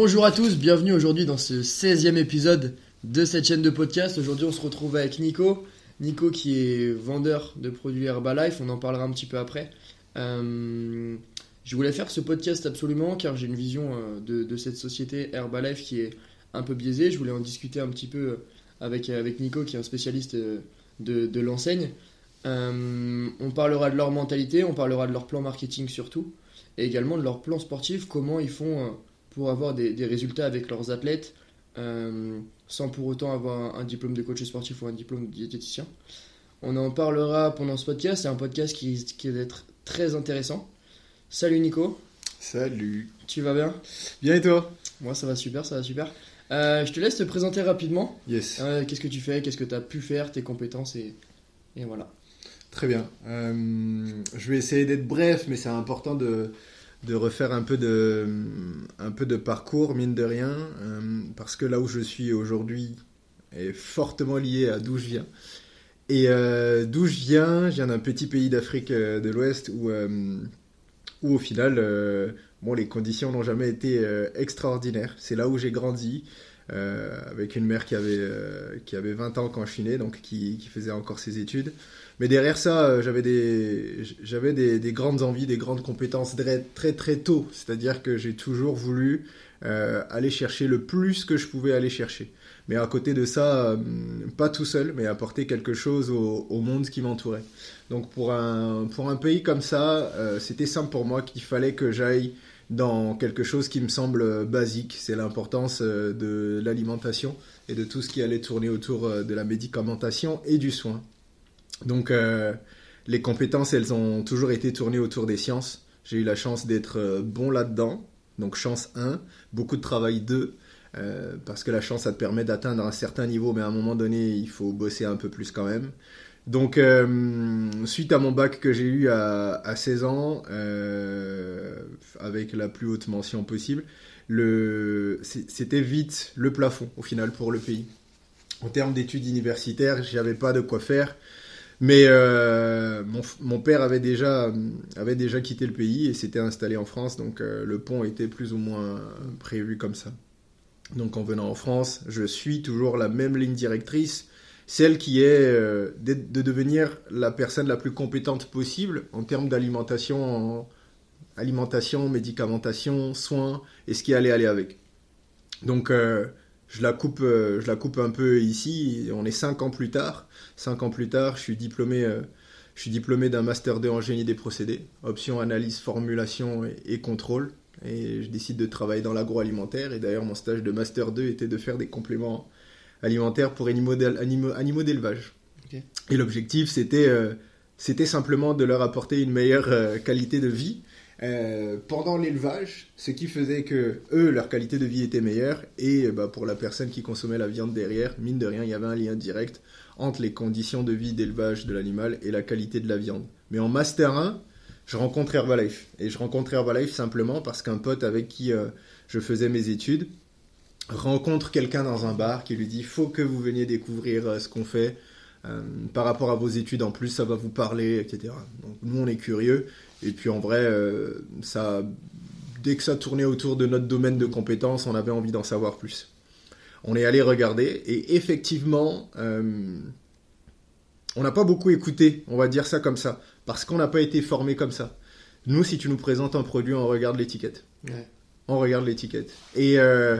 Bonjour à tous, bienvenue aujourd'hui dans ce 16e épisode de cette chaîne de podcast. Aujourd'hui, on se retrouve avec Nico. Nico qui est vendeur de produits Herbalife, on en parlera un petit peu après. Euh, je voulais faire ce podcast absolument car j'ai une vision euh, de, cette société Herbalife qui est un peu biaisée. Je voulais en discuter un petit peu avec, avec Nico qui est un spécialiste euh, de, l'enseigne. Euh, on parlera de leur mentalité, on parlera de leur plan marketing surtout, et également de leur plan sportif, comment ils font euh, pour avoir des, des résultats avec leurs athlètes, euh, sans pour autant avoir un, un diplôme de coach sportif ou un diplôme de diététicien. On en parlera pendant ce podcast, c'est un podcast qui risque d'être très intéressant. Salut Nico, Salut. tu vas bien? Bien et toi? Moi ça va super, ça va super. Euh, je te laisse te présenter rapidement. Yes. Euh, qu'est-ce que tu fais, qu'est-ce que tu as pu faire, tes compétences et, et voilà. Très bien. Euh, je vais essayer d'être bref, mais c'est important de, de refaire un peu de, un peu de parcours, mine de rien, euh, parce que là où je suis aujourd'hui est fortement lié à d'où je viens. Et euh, d'où je viens, je viens d'un petit pays d'Afrique euh, de l'Ouest où, où au final, bon, les conditions n'ont jamais été extraordinaires. C'est là où j'ai grandi. avec une mère qui avait, qui avait 20 ans quand je suis né, donc qui faisait encore ses études. Mais derrière ça, euh, j'avais des, j'avais des, des grandes envies, des grandes compétences très très, tôt. C'est-à-dire que j'ai toujours voulu euh, aller chercher le plus que je pouvais aller chercher. Mais à côté de ça, euh, pas tout seul, mais apporter quelque chose au, monde qui m'entourait. Donc pour un, pour un pays comme ça, c'était simple pour moi qu'il fallait que j'aille dans quelque chose qui me semble basique. C'est l'importance de l'alimentation et de tout ce qui allait tourner autour de la médicamentation et du soin. Donc euh, les compétences, elles ont toujours été tournées autour des sciences. J'ai eu la chance d'être euh, bon là-dedans. Donc chance 1, beaucoup de travail 2. euh, parce que la chance, ça te permet d'atteindre un certain niveau, mais à un moment donné, il faut bosser un peu plus quand même. Donc, euh, suite à mon bac que j'ai eu à, à 16 ans, euh, avec la plus haute mention possible, c'était vite le plafond au final pour le pays. En termes d'études universitaires, j'avais pas de quoi faire. Mais euh, mon, mon père avait déjà, avait déjà quitté le pays et s'était installé en France, donc euh, le pont était plus ou moins prévu comme ça. Donc en venant en France, je suis toujours la même ligne directrice, celle qui est euh, de, de devenir la personne la plus compétente possible en termes d'alimentation, en- alimentation, médicamentation, soins et ce qui allait aller avec. Donc je la coupe, euh, je la coupe un peu ici. On est cinq ans plus tard. Cinq ans plus tard, je suis diplômé, euh, je suis diplômé d'un master 2 en génie des procédés, option analyse, formulation et, et contrôle. Et je décide de travailler dans l'agroalimentaire. Et d'ailleurs, mon stage de master 2 était de faire des compléments alimentaires pour animaux d'élevage. Et l'objectif, c'était euh, c'était simplement de leur apporter une meilleure euh, qualité de vie euh, pendant l'élevage, ce qui faisait que eux, leur qualité de vie était meilleure, et euh, bah, pour la personne qui consommait la viande derrière, mine de rien, il y avait un lien direct entre les conditions de vie d'élevage de l'animal et la qualité de la viande. Mais en Master 1, je rencontre Herbalife. Et je rencontre Herbalife simplement parce qu'un pote avec qui euh, je faisais mes études rencontre quelqu'un dans un bar qui lui dit faut que vous veniez découvrir ce qu'on fait par rapport à vos études en plus ça va vous parler etc donc nous on est curieux et puis en vrai euh, ça dès que ça tournait autour de notre domaine de compétences on avait envie d'en savoir plus on est allé regarder et effectivement euh, on n'a pas beaucoup écouté on va dire ça comme ça parce qu'on n'a pas été formé comme ça nous si tu nous présentes un produit on regarde l'étiquette Ouais. on regarde l'étiquette. Et euh,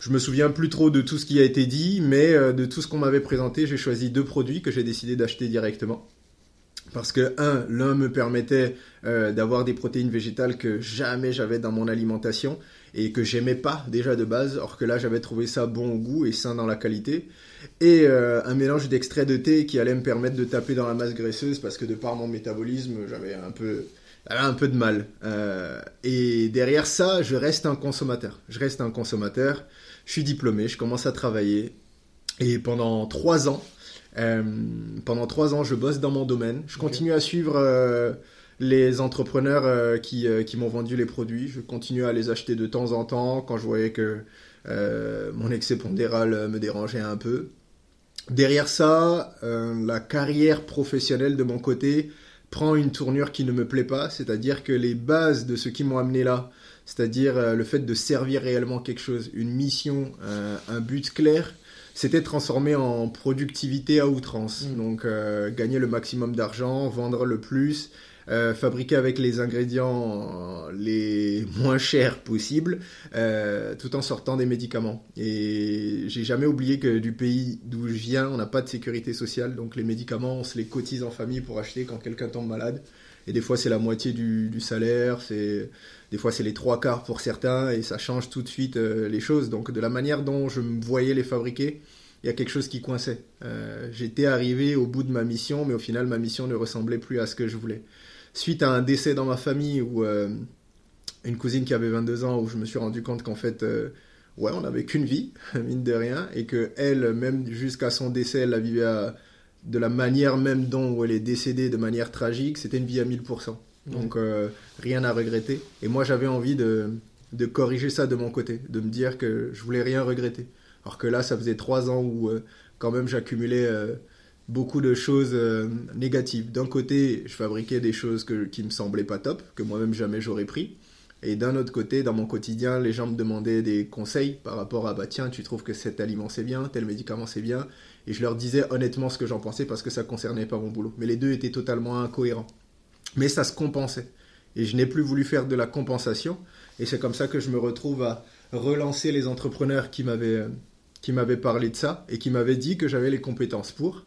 je me souviens plus trop de tout ce qui a été dit, mais euh, de tout ce qu'on m'avait présenté, j'ai choisi deux produits que j'ai décidé d'acheter directement. Parce que, un, l'un me permettait euh, d'avoir des protéines végétales que jamais j'avais dans mon alimentation et que j'aimais pas déjà de base, or que là j'avais trouvé ça bon au goût et sain dans la qualité. Et euh, un mélange d'extrait de thé qui allait me permettre de taper dans la masse graisseuse parce que de par mon métabolisme, j'avais un peu, un peu de mal. Euh, et derrière ça, je reste un consommateur. Je reste un consommateur. Je suis diplômé, je commence à travailler. Et pendant trois ans, euh, pendant trois ans, je bosse dans mon domaine. Je continue à suivre euh, les entrepreneurs euh, qui, qui m'ont vendu les produits. Je continue à les acheter de temps en temps quand je voyais que mon excès pondéral me dérangeait un peu. Derrière ça, la carrière professionnelle de mon côté prend une tournure qui ne me plaît pas, c'est-à-dire que les bases de ce qui m'ont amené là, c'est-à-dire le fait de servir réellement quelque chose, une mission, un but clair, c'était transformé en productivité à outrance. Mm. Donc euh, gagner le maximum d'argent, vendre le plus, euh, fabriquer avec les ingrédients les moins chers possibles, euh, tout en sortant des médicaments. Et j'ai jamais oublié que du pays d'où je viens, on n'a pas de sécurité sociale, donc les médicaments, on se les cotise en famille pour acheter quand quelqu'un tombe malade. Et des fois, c'est la moitié du, salaire, c'est des fois c'est les trois quarts pour certains, et ça change tout de suite euh, les choses. Donc de la manière dont je me voyais les fabriquer, il y a quelque chose qui coinçait. Euh, J'étais arrivé au bout de ma mission, mais au final, ma mission ne ressemblait plus à ce que je voulais. Suite à un décès dans ma famille, ou euh, une cousine qui avait 22 ans, où je me suis rendu compte qu'en fait, ouais, on n'avait qu'une vie, mine de rien, et que elle, même jusqu'à son décès, elle la vivait à- de la manière même dont elle est décédée, de manière tragique, c'était une vie à 1000%. Donc euh, rien à regretter. Et moi, j'avais envie de, de corriger ça de mon côté, de me dire que je voulais rien regretter. Alors que là, ça faisait trois ans où euh, quand même j'accumulais euh, beaucoup de choses négatives. D'un côté, je fabriquais des choses que, qui me semblaient pas top, que moi-même jamais j'aurais pris. Et d'un autre côté, dans mon quotidien, les gens me demandaient des conseils par rapport à bah tiens, tu trouves que cet aliment c'est bien, tel médicament c'est bien. Et je leur disais honnêtement ce que j'en pensais parce que ça concernait pas mon boulot. Mais les deux étaient totalement incohérents. Mais ça se compensait. Et je n'ai plus voulu faire de la compensation. Et c'est comme ça que je me retrouve à relancer les entrepreneurs qui m'avaient qui m'avaient parlé de ça et qui m'avaient dit que j'avais les compétences pour.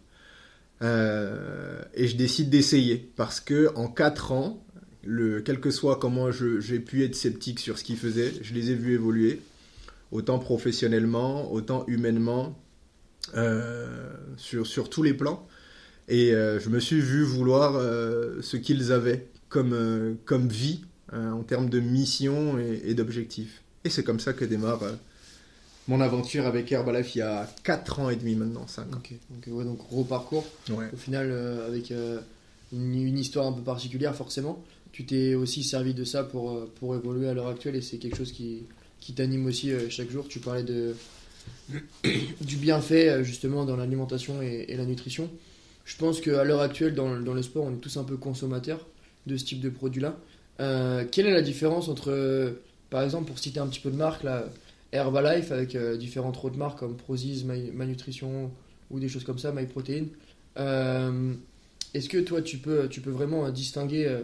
Euh, et je décide d'essayer parce que en quatre ans, le, quel que soit comment j'ai pu être sceptique sur ce qu'ils faisaient, je les ai vus évoluer, autant professionnellement, autant humainement, sur, sur tous les plans. Et euh, je me suis vu vouloir euh, ce qu'ils avaient comme, euh, comme vie euh, en termes de mission et, et d'objectifs. Et c'est comme ça que démarre euh, mon aventure avec Herbalife il y a 4 ans et demi maintenant, 5 ans. Ok, donc, ouais, donc gros parcours. Ouais. Au final, euh, avec euh, une, une histoire un peu particulière, forcément. Tu t'es aussi servi de ça pour, euh, pour évoluer à l'heure actuelle et c'est quelque chose qui, qui t'anime aussi euh, chaque jour. Tu parlais de, du bienfait euh, justement dans l'alimentation et, la nutrition. Je pense qu'à l'heure actuelle, dans, le- sport, on est tous un peu consommateurs de ce type de produit-là. Euh, quelle est la différence entre, euh, par exemple, pour citer un petit peu de marques, là, Herbalife avec différentes autres marques comme Prozis, My, Nutrition ou des choses comme ça, MyProtein. Euh, Est-ce que toi, tu peux, tu peux vraiment distinguer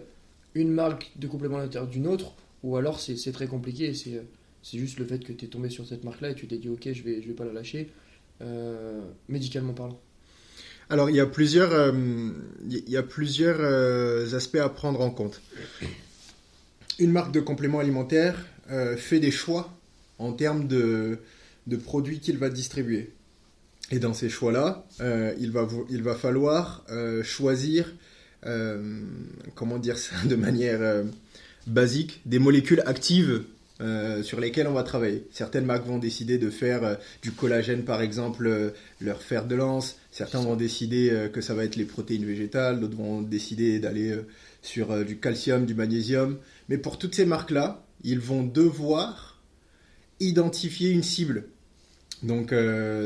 une marque de complément alimentaire d'une autre? Ou alors c'est très compliqué et c'est c'est juste le fait que tu es tombé sur cette marque-là et tu t'es dit ok, je vais, je vais pas la lâcher, euh, médicalement parlant. Alors, il y a plusieurs, euh, y a plusieurs euh, aspects à prendre en compte. Une marque de complément alimentaire euh, fait des choix en termes de, de produits qu'il va distribuer. Et dans ces choix-là, il, va, il va falloir choisir, comment dire ça de manière basique, des molécules actives euh, sur lesquelles on va travailler. Certaines marques vont décider de faire euh, du collagène, par exemple, euh, leur fer de lance. Certains vont décider que ça va être les protéines végétales. D'autres vont décider d'aller sur du calcium, du magnésium. Mais pour toutes ces marques-là, ils vont devoir identifier une cible. Donc,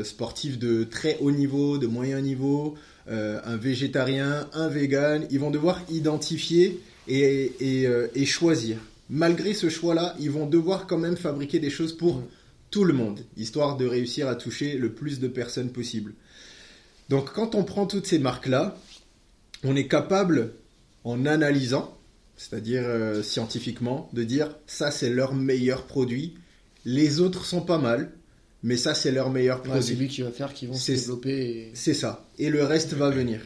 sportif de très haut niveau, de moyen niveau, un végétarien, un vegan, ils vont devoir identifier et, et choisir. Malgré ce choix-là, ils vont devoir quand même fabriquer des choses pour Mm. tout le monde, histoire de réussir à toucher le plus de personnes possible. Donc, quand on prend toutes ces marques-là, on est capable, en analysant, c'est-à-dire euh, scientifiquement, de dire ça c'est leur meilleur produit, les autres sont pas mal, mais ça c'est leur meilleur Ouais, produit. c'est lui qui va faire, qui vont se développer. Et... C'est ça. Et le reste va venir.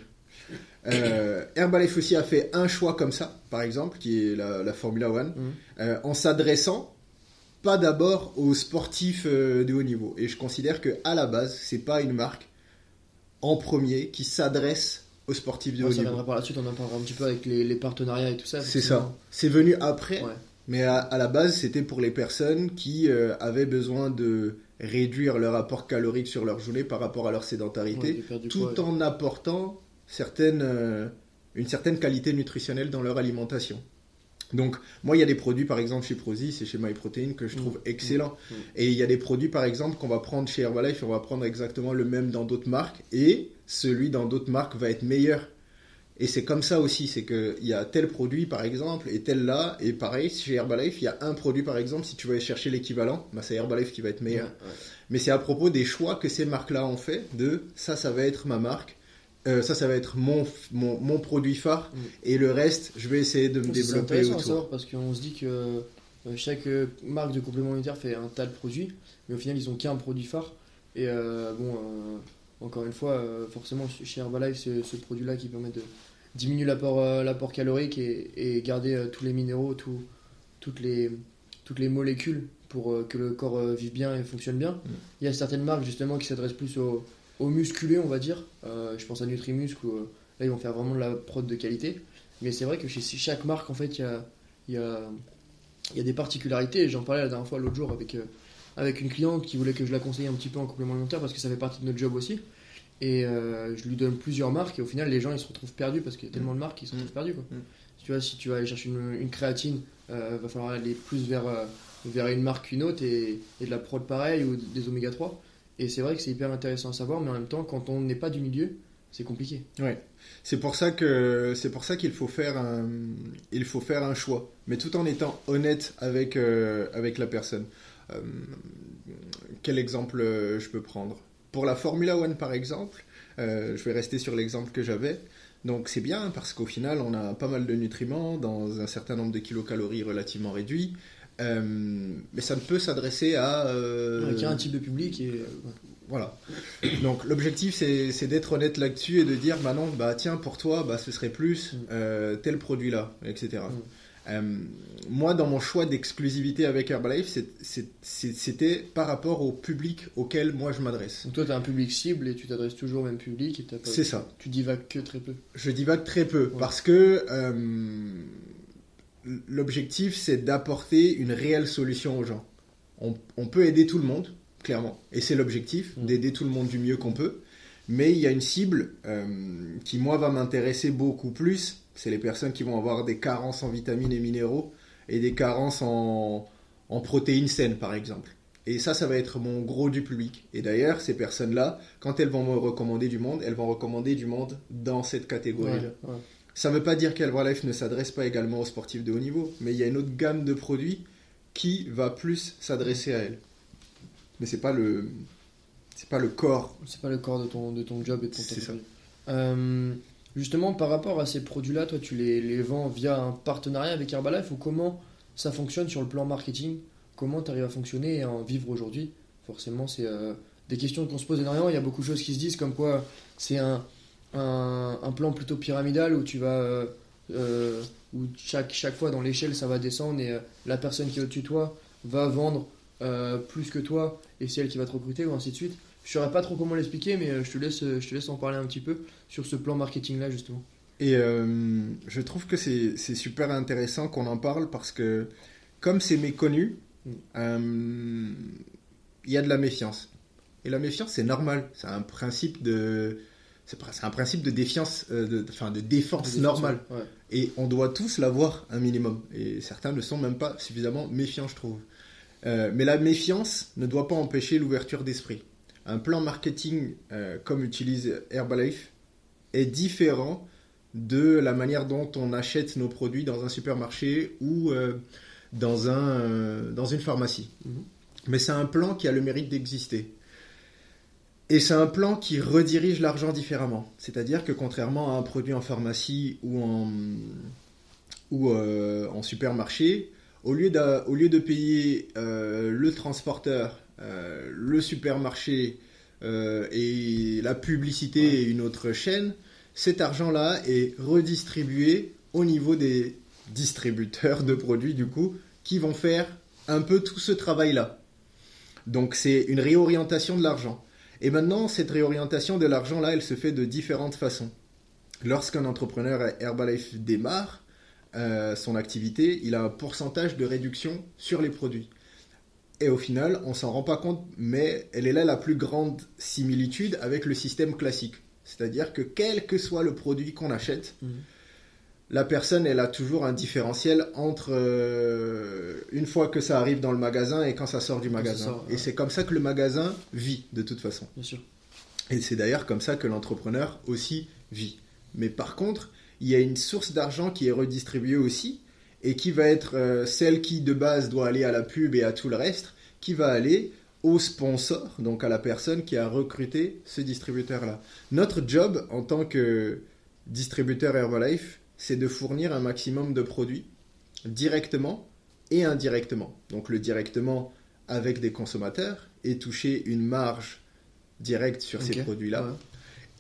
Euh, Herbalife aussi a fait un choix comme ça, par exemple, qui est la, la Formula One, Mhm. euh, en s'adressant pas d'abord aux sportifs euh, de haut niveau. Et je considère que à la base, c'est pas une marque en premier qui s'adresse aux sportifs de Ouais, haut ça niveau. viendra par la suite, on en parlera un petit peu avec les, les partenariats et tout ça. C'est ça. C'est venu après, Ouais. mais à, à la base, c'était pour les personnes qui euh, avaient besoin de réduire leur apport calorique sur leur journée par rapport à leur sédentarité Ouais, tout poids, en apportant certaines, euh, une certaine qualité nutritionnelle dans leur alimentation. Donc, moi, il y a des produits, par exemple, chez Prozis et chez MyProtein que je trouve Mm. excellents. Mm. Et il y a des produits, par exemple, qu'on va prendre chez Herbalife, on va prendre exactement le même dans d'autres marques, et celui dans d'autres marques va être meilleur. Et c'est comme ça aussi, c'est qu'il y a tel produit par exemple et tel là, et pareil, chez Herbalife, il y a un produit par exemple, si tu aller chercher l'équivalent, bah, c'est Herbalife qui va être meilleur. Mais c'est à propos des choix que ces marques-là ont fait, de ça, ça va être ma marque, euh, ça, ça va être mon, mon, mon produit phare, Mm. et le reste, je vais essayer de me C'est développer à autour. savoir parce qu'on se dit que euh, chaque euh, marque de complément alimentaire fait un tas de produits, mais au final ils ont qu'un produit phare. Et euh, bon, euh, encore une fois, forcément chez Herbalife, c'est ce produit-là qui permet de diminuer l'apport l'apport calorique et, et garder tous les minéraux, tout- toutes, les, toutes les molécules pour que le corps vive bien et fonctionne bien. Il y a certaines marques justement qui s'adressent plus aux, aux musculés, on va dire. Euh, je pense à Nutrimuscle où euh, là ils vont faire vraiment de la prod de qualité. Mais c'est vrai que chez chaque marque, en fait, il y a, y, a, il y a des particularités. J'en parlais la dernière fois, l'autre jour, avec, euh, avec une cliente qui voulait que je la conseille un petit peu en complément alimentaire parce que ça fait partie de notre job aussi. Et je lui donne plusieurs marques et au final, les gens ils se retrouvent perdus parce qu'il y a tellement de marques qu'ils se retrouvent perdus. Quoi. Mm. Tu vois, si tu vas aller chercher une, une créatine, va falloir aller plus vers, vers une marque qu'une autre et, et de la prod pareil ou des oméga 3. Et c'est vrai que c'est hyper intéressant à savoir, mais en même temps, quand on n'est pas du milieu, c'est compliqué. Ouais. C'est pour ça que c'est pour ça qu'il faut faire un il faut faire un choix, mais tout en étant honnête avec euh, avec la personne. Euh, quel exemple euh, je peux prendre? Pour la Formula One par exemple, je vais rester sur l'exemple que j'avais. Donc c'est bien parce qu'au final on a pas mal de nutriments dans un certain nombre de kilocalories relativement réduit. Euh, mais ça ne peut s'adresser à euh, Avec un type de public et. voilà. Donc l'objectif c'est d'être honnête là-dessus et de dire bah non bah tiens pour toi bah ce serait plus Mm. euh, tel produit là etc. Mm. Euh, moi dans mon choix d'exclusivité avec Herbalife c'était par rapport au public auquel moi je m'adresse. Donc toi, tu as un public cible et tu t'adresses toujours au même public C'est ça. tu divagues que très peu. Je divague très peu Ouais. parce que l'objectif c'est d'apporter une réelle solution aux gens. On, on peut aider tout le monde, clairement, et c'est l'objectif Mm. d'aider tout le monde du mieux qu'on peut. Mais il y a une cible euh, qui moi va m'intéresser beaucoup plus. C'est les personnes qui vont avoir des carences en vitamines et minéraux et des carences en, en protéines saines par exemple. Et ça, ça va être mon gros du public. Et d'ailleurs, ces personnes-là, quand elles vont me recommander du monde, elles vont recommander du monde dans cette catégorie-là. Ouais, ouais. Ça ne veut pas dire qu'Herbalife ne s'adresse pas également aux sportifs de haut niveau, mais il y a une autre gamme de produits qui va plus s'adresser à elles. Mais c'est pas le c'est pas le corps. C'est pas le corps de ton, de ton job et de ton C'est ça. Euh, justement, par rapport à ces produits-là, toi, tu les, les vends via un partenariat avec Herbalife ou comment ça fonctionne sur le plan marketing? Comment tu arrives à fonctionner et à en vivre aujourd'hui? Forcément, c'est euh, des questions qu'on se pose énormément. Il y a beaucoup de choses qui se disent comme quoi c'est un, un, un plan plutôt pyramidal où tu vas. euh, euh, où chaque, chaque fois dans l'échelle ça va descendre et euh, la personne qui est au-dessus de toi va vendre euh, plus que toi et c'est elle qui va te recruter ou ainsi de suite. Je saurais pas trop comment l'expliquer, mais je te laisse, je te laisse en parler un petit peu sur ce plan marketing là justement. Et je trouve que c'est c'est super intéressant qu'on en parle parce que comme c'est méconnu, Mm. il y a de la méfiance. Et la méfiance, c'est normal. C'est un principe de c'est un principe de défiance, euh, de, enfin de défense normale. Ouais. Et on doit tous l'avoir un minimum. Et certains ne sont même pas suffisamment méfiants, je trouve. Euh, mais la méfiance ne doit pas empêcher l'ouverture d'esprit. Un plan marketing euh, comme utilise Herbalife est différent de la manière dont on achète nos produits dans un supermarché ou dans, un, dans une pharmacie. Mhm. Mais c'est un plan qui a le mérite d'exister. Et c'est un plan qui redirige l'argent différemment. C'est-à-dire que contrairement à un produit en pharmacie ou en, ou, euh, en supermarché, au lieu, d'a- au lieu de payer euh, le transporteur, euh, le supermarché et la publicité Ouais. et une autre chaîne, cet argent-là est redistribué au niveau des distributeurs de produits, du coup, qui vont faire un peu tout ce travail-là. Donc c'est une réorientation de l'argent. Et maintenant, cette réorientation de l'argent-là, elle se fait de différentes façons. Lorsqu'un entrepreneur Herbalife démarre euh, son activité, il a un pourcentage de réduction sur les produits. Et au final, on s'en rend pas compte, mais elle est là la plus grande similitude avec le système classique. C'est-à-dire que quel que soit le produit qu'on achète, Mhm. La personne, elle a toujours un différentiel entre euh, une fois que ça arrive dans le magasin et quand ça sort du magasin. sort, Et c'est comme ça que le magasin vit, de toute façon. Bien sûr. Et c'est d'ailleurs comme ça que l'entrepreneur aussi vit. Mais par contre, il y a une source d'argent qui est redistribuée aussi et qui va être euh, celle qui de base doit aller à la pub et à tout le reste, qui va aller au sponsor, donc à la personne qui a recruté ce distributeur-là. Notre job en tant que distributeur Herbalife, c'est de fournir un maximum de produits directement et indirectement. Donc le directement avec des consommateurs et toucher une marge directe sur ces produits-là. ouais.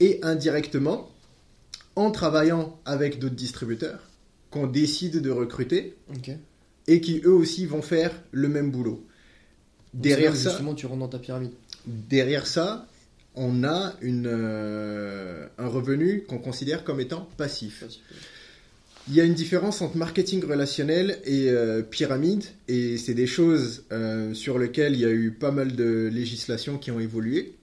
Et indirectement en travaillant avec d'autres distributeurs qu'on décide de recruter et qui eux aussi vont faire le même boulot. Donc, Derrière ça, justement, tu rentres dans ta pyramide. derrière ça, on a une, euh, un revenu qu'on considère comme étant passif. Il y a une différence entre marketing relationnel et euh, pyramide, et c'est des choses euh, sur lesquelles il y a eu pas mal de législations qui ont évolué.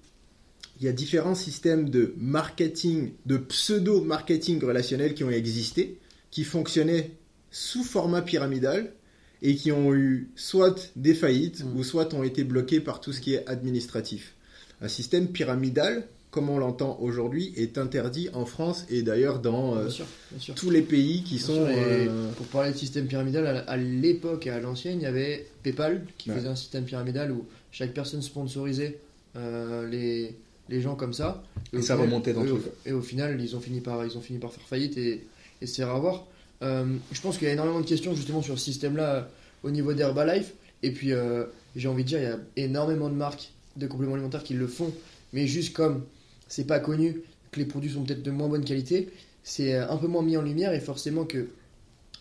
Il y a différents systèmes de marketing, de pseudo-marketing relationnel qui ont existé, qui fonctionnaient sous format pyramidal et qui ont eu soit des faillites Mm. ou soit ont été bloqués par tout ce qui est administratif. Un système pyramidal, comme on l'entend aujourd'hui, est interdit en France et d'ailleurs dans euh, Bien sûr, bien sûr. tous les pays qui Bien sont... sûr, euh, Pour parler de système pyramidal, à, à l'époque et à l'ancienne, il y avait PayPal qui Ouais. faisait un système pyramidal où chaque personne sponsorisait euh, les, les gens comme ça. Et ça final- remontait dans et tous au, et au final, ils ont fini par, ils ont fini par faire faillite et, et se faire avoir. Euh, je pense qu'il y a énormément de questions justement sur ce système-là au niveau d'Herbalife. Et puis, j'ai envie de dire, il y a énormément de marques de compléments alimentaires qui le font, mais juste comme c'est pas connu, que les produits sont peut-être de moins bonne qualité, c'est euh, un peu moins mis en lumière et forcément que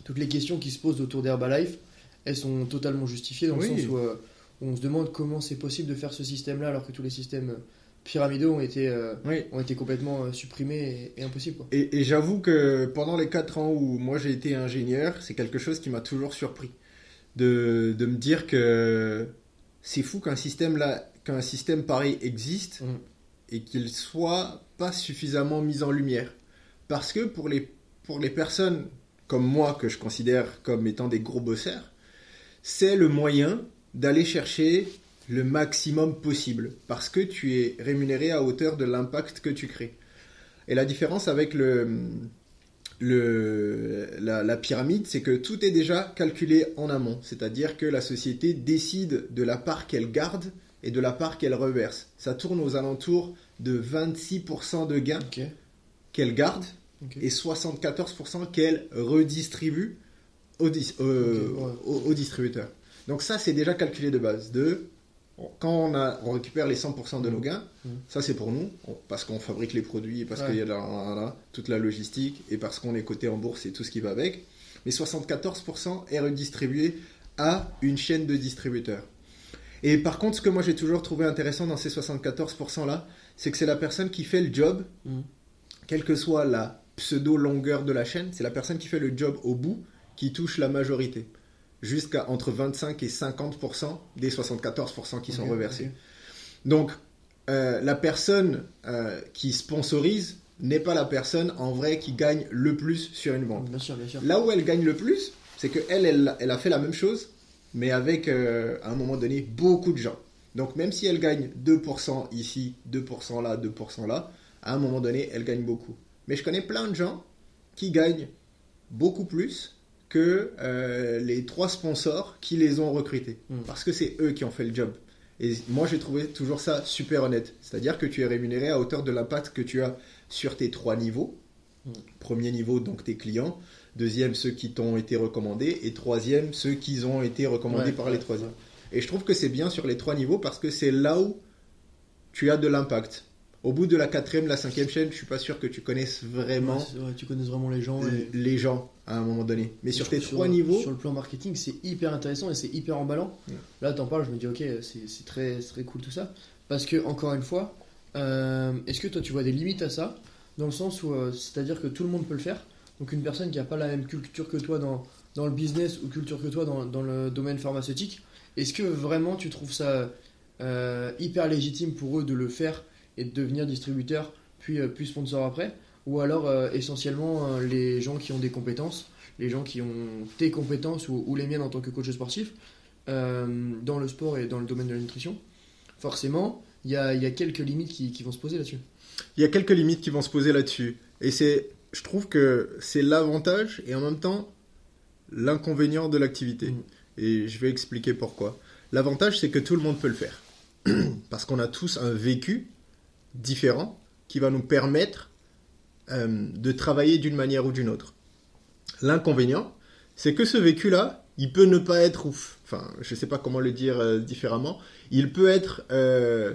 toutes les questions qui se posent autour d'Herbalife, elles sont totalement justifiées dans Oui. le sens où, euh, où on se demande comment c'est possible de faire ce système-là alors que tous les systèmes euh, pyramidaux ont été, euh, oui. ont été complètement euh, supprimés et, et impossibles. Quoi. Et, et j'avoue que pendant les 4 ans où moi j'ai été ingénieur, c'est quelque chose qui m'a toujours surpris. De, de me dire que c'est fou qu'un système, là, qu'un système pareil existe Mhm. Et qu'il soit pas suffisamment mis en lumière. Parce que pour les, pour les personnes comme moi, que je considère comme étant des gros bosseurs, c'est le moyen d'aller chercher le maximum possible. Parce que tu es rémunéré à hauteur de l'impact que tu crées. Et la différence avec le, le, la pyramide, c'est que tout est déjà calculé en amont. C'est-à-dire que la société décide de la part qu'elle garde et de la part qu'elle reverse. Ça tourne aux alentours de 26% de gains qu'elle garde et 74% qu'elle redistribue au, dis- euh, Ok, ouais. au- au distributeur. Donc ça, c'est déjà calculé de base. De, quand on, a, on récupère les 100% de nos gains, Mhm. ça c'est pour nous, parce qu'on fabrique les produits, parce Ouais. qu'il y a toute la logistique, et parce qu'on est coté en bourse et tout ce qui va avec. Mais 74% est redistribué à une chaîne de distributeurs. Et par contre, ce que moi j'ai toujours trouvé intéressant dans ces 74%-là, c'est que c'est la personne qui fait le job, Mhm. quelle que soit la pseudo-longueur de la chaîne, c'est la personne qui fait le job au bout qui touche la majorité. Jusqu'à entre 25 et 50% des 74% qui sont reversés. Donc, euh, la personne euh, qui sponsorise n'est pas la personne en vrai qui gagne le plus sur une vente. Bien sûr, bien sûr. Là où elle gagne le plus, c'est qu'elle, elle, elle a fait la même chose, mais avec, euh, à un moment donné, beaucoup de gens. Donc même si elle gagne 2% ici, 2% là, 2% là, à un moment donné, elle gagne beaucoup. Mais je connais plein de gens qui gagnent beaucoup plus que euh, les trois sponsors qui les ont recrutés. Mm. Parce que c'est eux qui ont fait le job. Et moi, j'ai trouvé toujours ça super honnête. C'est-à-dire que tu es rémunéré à hauteur de l'impact que tu as sur tes trois niveaux. Mm. Premier niveau, donc tes clients. Deuxième, ceux qui t'ont été recommandés. Et troisième, ceux qui ont été recommandés Ouais, par ouais, les troisièmes. Et je trouve que c'est bien sur les trois niveaux parce que c'est là où tu as de l'impact. Au bout de la quatrième, la cinquième chaîne, je suis pas sûr que tu connaisses vraiment Ouais, tu connais vraiment les gens. Et... les gens à un moment donné. Mais sur tes Sur- trois niveaux, Sur le plan marketing, c'est hyper intéressant et c'est hyper emballant. Ouais. Là, t'en parles, je me dis, ok, c'est très, très cool tout ça. Parce que, encore une fois, euh, est-ce que toi tu vois des limites à ça? Dans le sens où, euh, c'est-à-dire que tout le monde peut le faire. Donc, une personne qui n'a pas la même culture que toi dans, dans le business ou culture que toi dans, dans le domaine pharmaceutique, est-ce que vraiment tu trouves ça euh, hyper légitime pour eux de le faire et de devenir distributeur puis, euh, sponsor après? Ou alors, euh, essentiellement, euh, les gens qui ont des compétences les gens qui ont tes compétences ou, les miennes en tant que coach sportif dans le sport et dans le domaine de la nutrition, forcément, il y a, y a quelques limites qui, qui vont se poser là-dessus. il y a quelques limites qui vont se poser là-dessus. Et c'est je trouve que c'est l'avantage et en même temps l'inconvénient de l'activité. Mm. Et je vais expliquer pourquoi. L'avantage, c'est que tout le monde peut le faire. Parce qu'on a tous un vécu différent qui va nous permettre euh, de travailler d'une manière ou d'une autre. L'inconvénient, c'est que ce vécu-là, il peut ne pas être ouf. Enfin, je ne sais pas comment le dire euh, différemment. Il peut être, euh,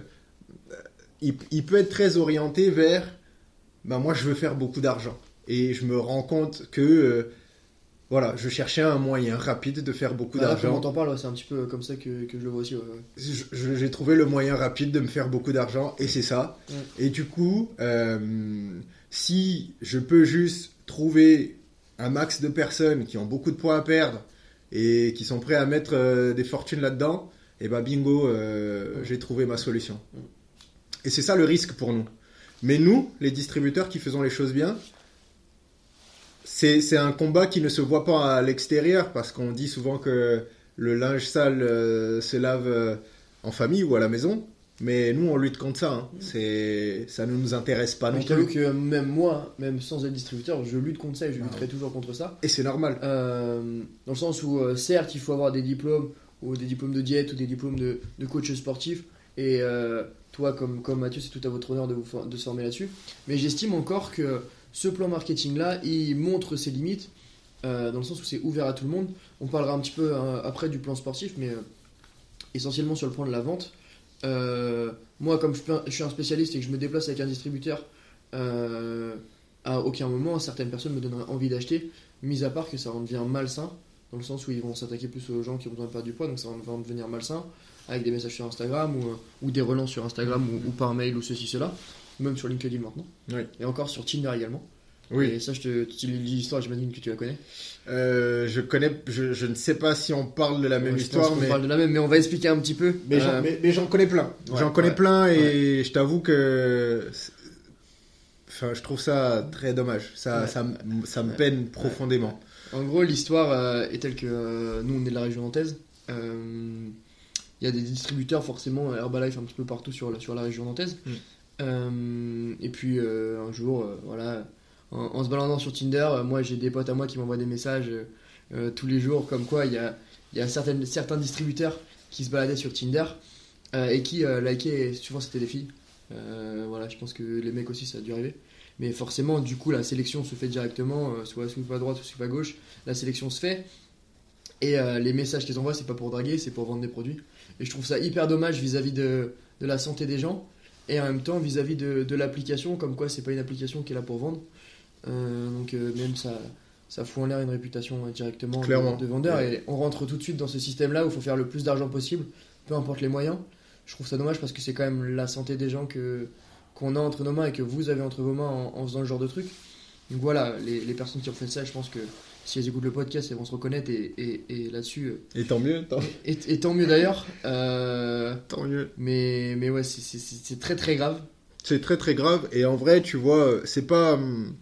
il, il peut être très orienté vers, ben moi je veux faire beaucoup d'argent. Et je me rends compte que, euh, voilà, je cherchais un moyen rapide de faire beaucoup Bah, comment d'argent. t'en parles, ouais, c'est un petit peu comme ça que, que je le vois aussi. ouais, ouais. J'ai trouvé le moyen rapide de me faire beaucoup d'argent et c'est ça. Et du coup, euh, si je peux juste trouver un max de personnes qui ont beaucoup de points à perdre et qui sont prêts à mettre euh, des fortunes là-dedans, et ben bingo, euh, Mm. j'ai trouvé ma solution. Et c'est ça le risque pour nous. Mais nous, les distributeurs qui faisons les choses bien, c'est un combat qui ne se voit pas à l'extérieur parce qu'on dit souvent que le linge sale euh, se lave euh, en famille ou à la maison. Mais nous, on lutte contre ça. hein. C'est, ça ne nous intéresse pas Mais non plus. que même moi, même sans être distributeur, je lutte contre ça et je Ah lutterai toujours contre ça. Et c'est normal. Euh, dans le sens où, certes, il faut avoir des diplômes, ou des diplômes de diète, ou des diplômes de, de coach sportif. Et euh, toi, comme, comme Mathieu, c'est tout à votre honneur de, vous, de se former là-dessus. Mais j'estime encore que ce plan marketing-là, il montre ses limites, euh, dans le sens où c'est ouvert à tout le monde. On parlera un petit peu euh, après du plan sportif, mais euh, essentiellement sur le plan de la vente. Moi, comme je, suis un spécialiste et que je me déplace avec un distributeur, à aucun moment, certaines personnes me donneraient envie d'acheter, mis à part que ça en devient malsain, dans le sens où ils vont s'attaquer plus aux gens qui ont besoin de perdre du poids, donc ça va en devenir malsain, avec des messages sur Instagram ou, euh, ou des relances sur Instagram ou, ou par mail ou ceci, cela, même sur LinkedIn maintenant, Oui. et encore sur Tinder également. Oui. Et ça, je te, lis l'histoire, j'imagine que tu la connais. Euh, je connais, je, je ne sais pas si on parle de la même Ouais, histoire, mais, parle de la même, mais on va expliquer un petit peu. mais, j'en, Euh, connais plein. ouais, j'en connais ouais, plein et je t'avoue que, enfin, je trouve ça très dommage. Ça, ça, me- ça me Ouais. peine profondément. En gros, l'histoire euh, est telle que euh, nous, on est de la région nantaise. Euh, Il y a des distributeurs, forcément, Herbalife un petit peu partout sur la, sur la région nantaise. Mm. Euh, et puis, euh, un jour, euh, voilà, en, en se baladant sur Tinder, moi, j'ai des potes à moi qui m'envoient des messages tous les jours, comme quoi il y a, y a certaines, certains distributeurs qui se baladaient sur Tinder et qui likaient, souvent c'était des filles. Voilà, je pense que les mecs aussi, ça a dû arriver. Mais forcément, du coup, la sélection se fait directement, soit à droite ou sous à gauche. La sélection se fait. Et les messages qu'ils envoient, c'est pas pour draguer, c'est pour vendre des produits. Et je trouve ça hyper dommage vis-à-vis de, de la santé des gens. Et en même temps, vis-à-vis de, de l'application, comme quoi c'est pas une application qui est là pour vendre. Euh, donc, euh, même ça, ça fout en l'air une réputation euh, directement Clairement. de, de vendeur. Ouais. Et on rentre tout de suite dans ce système-là où il faut faire le plus d'argent possible, peu importe les moyens. Je trouve ça dommage parce que c'est quand même la santé des gens que qu'on a entre nos mains et que vous avez entre vos mains en, en faisant le genre de truc. Donc voilà, les, les personnes qui ont fait ça, je pense que si elles écoutent le podcast, elles vont se reconnaître et, et- et là-dessus. euh, Et tant mieux, tant, Et, et tant mieux d'ailleurs. Euh, tant mieux. mais, mais ouais, c'est- très très grave. C'est très très grave et en vrai, tu vois, c'est pas. hum,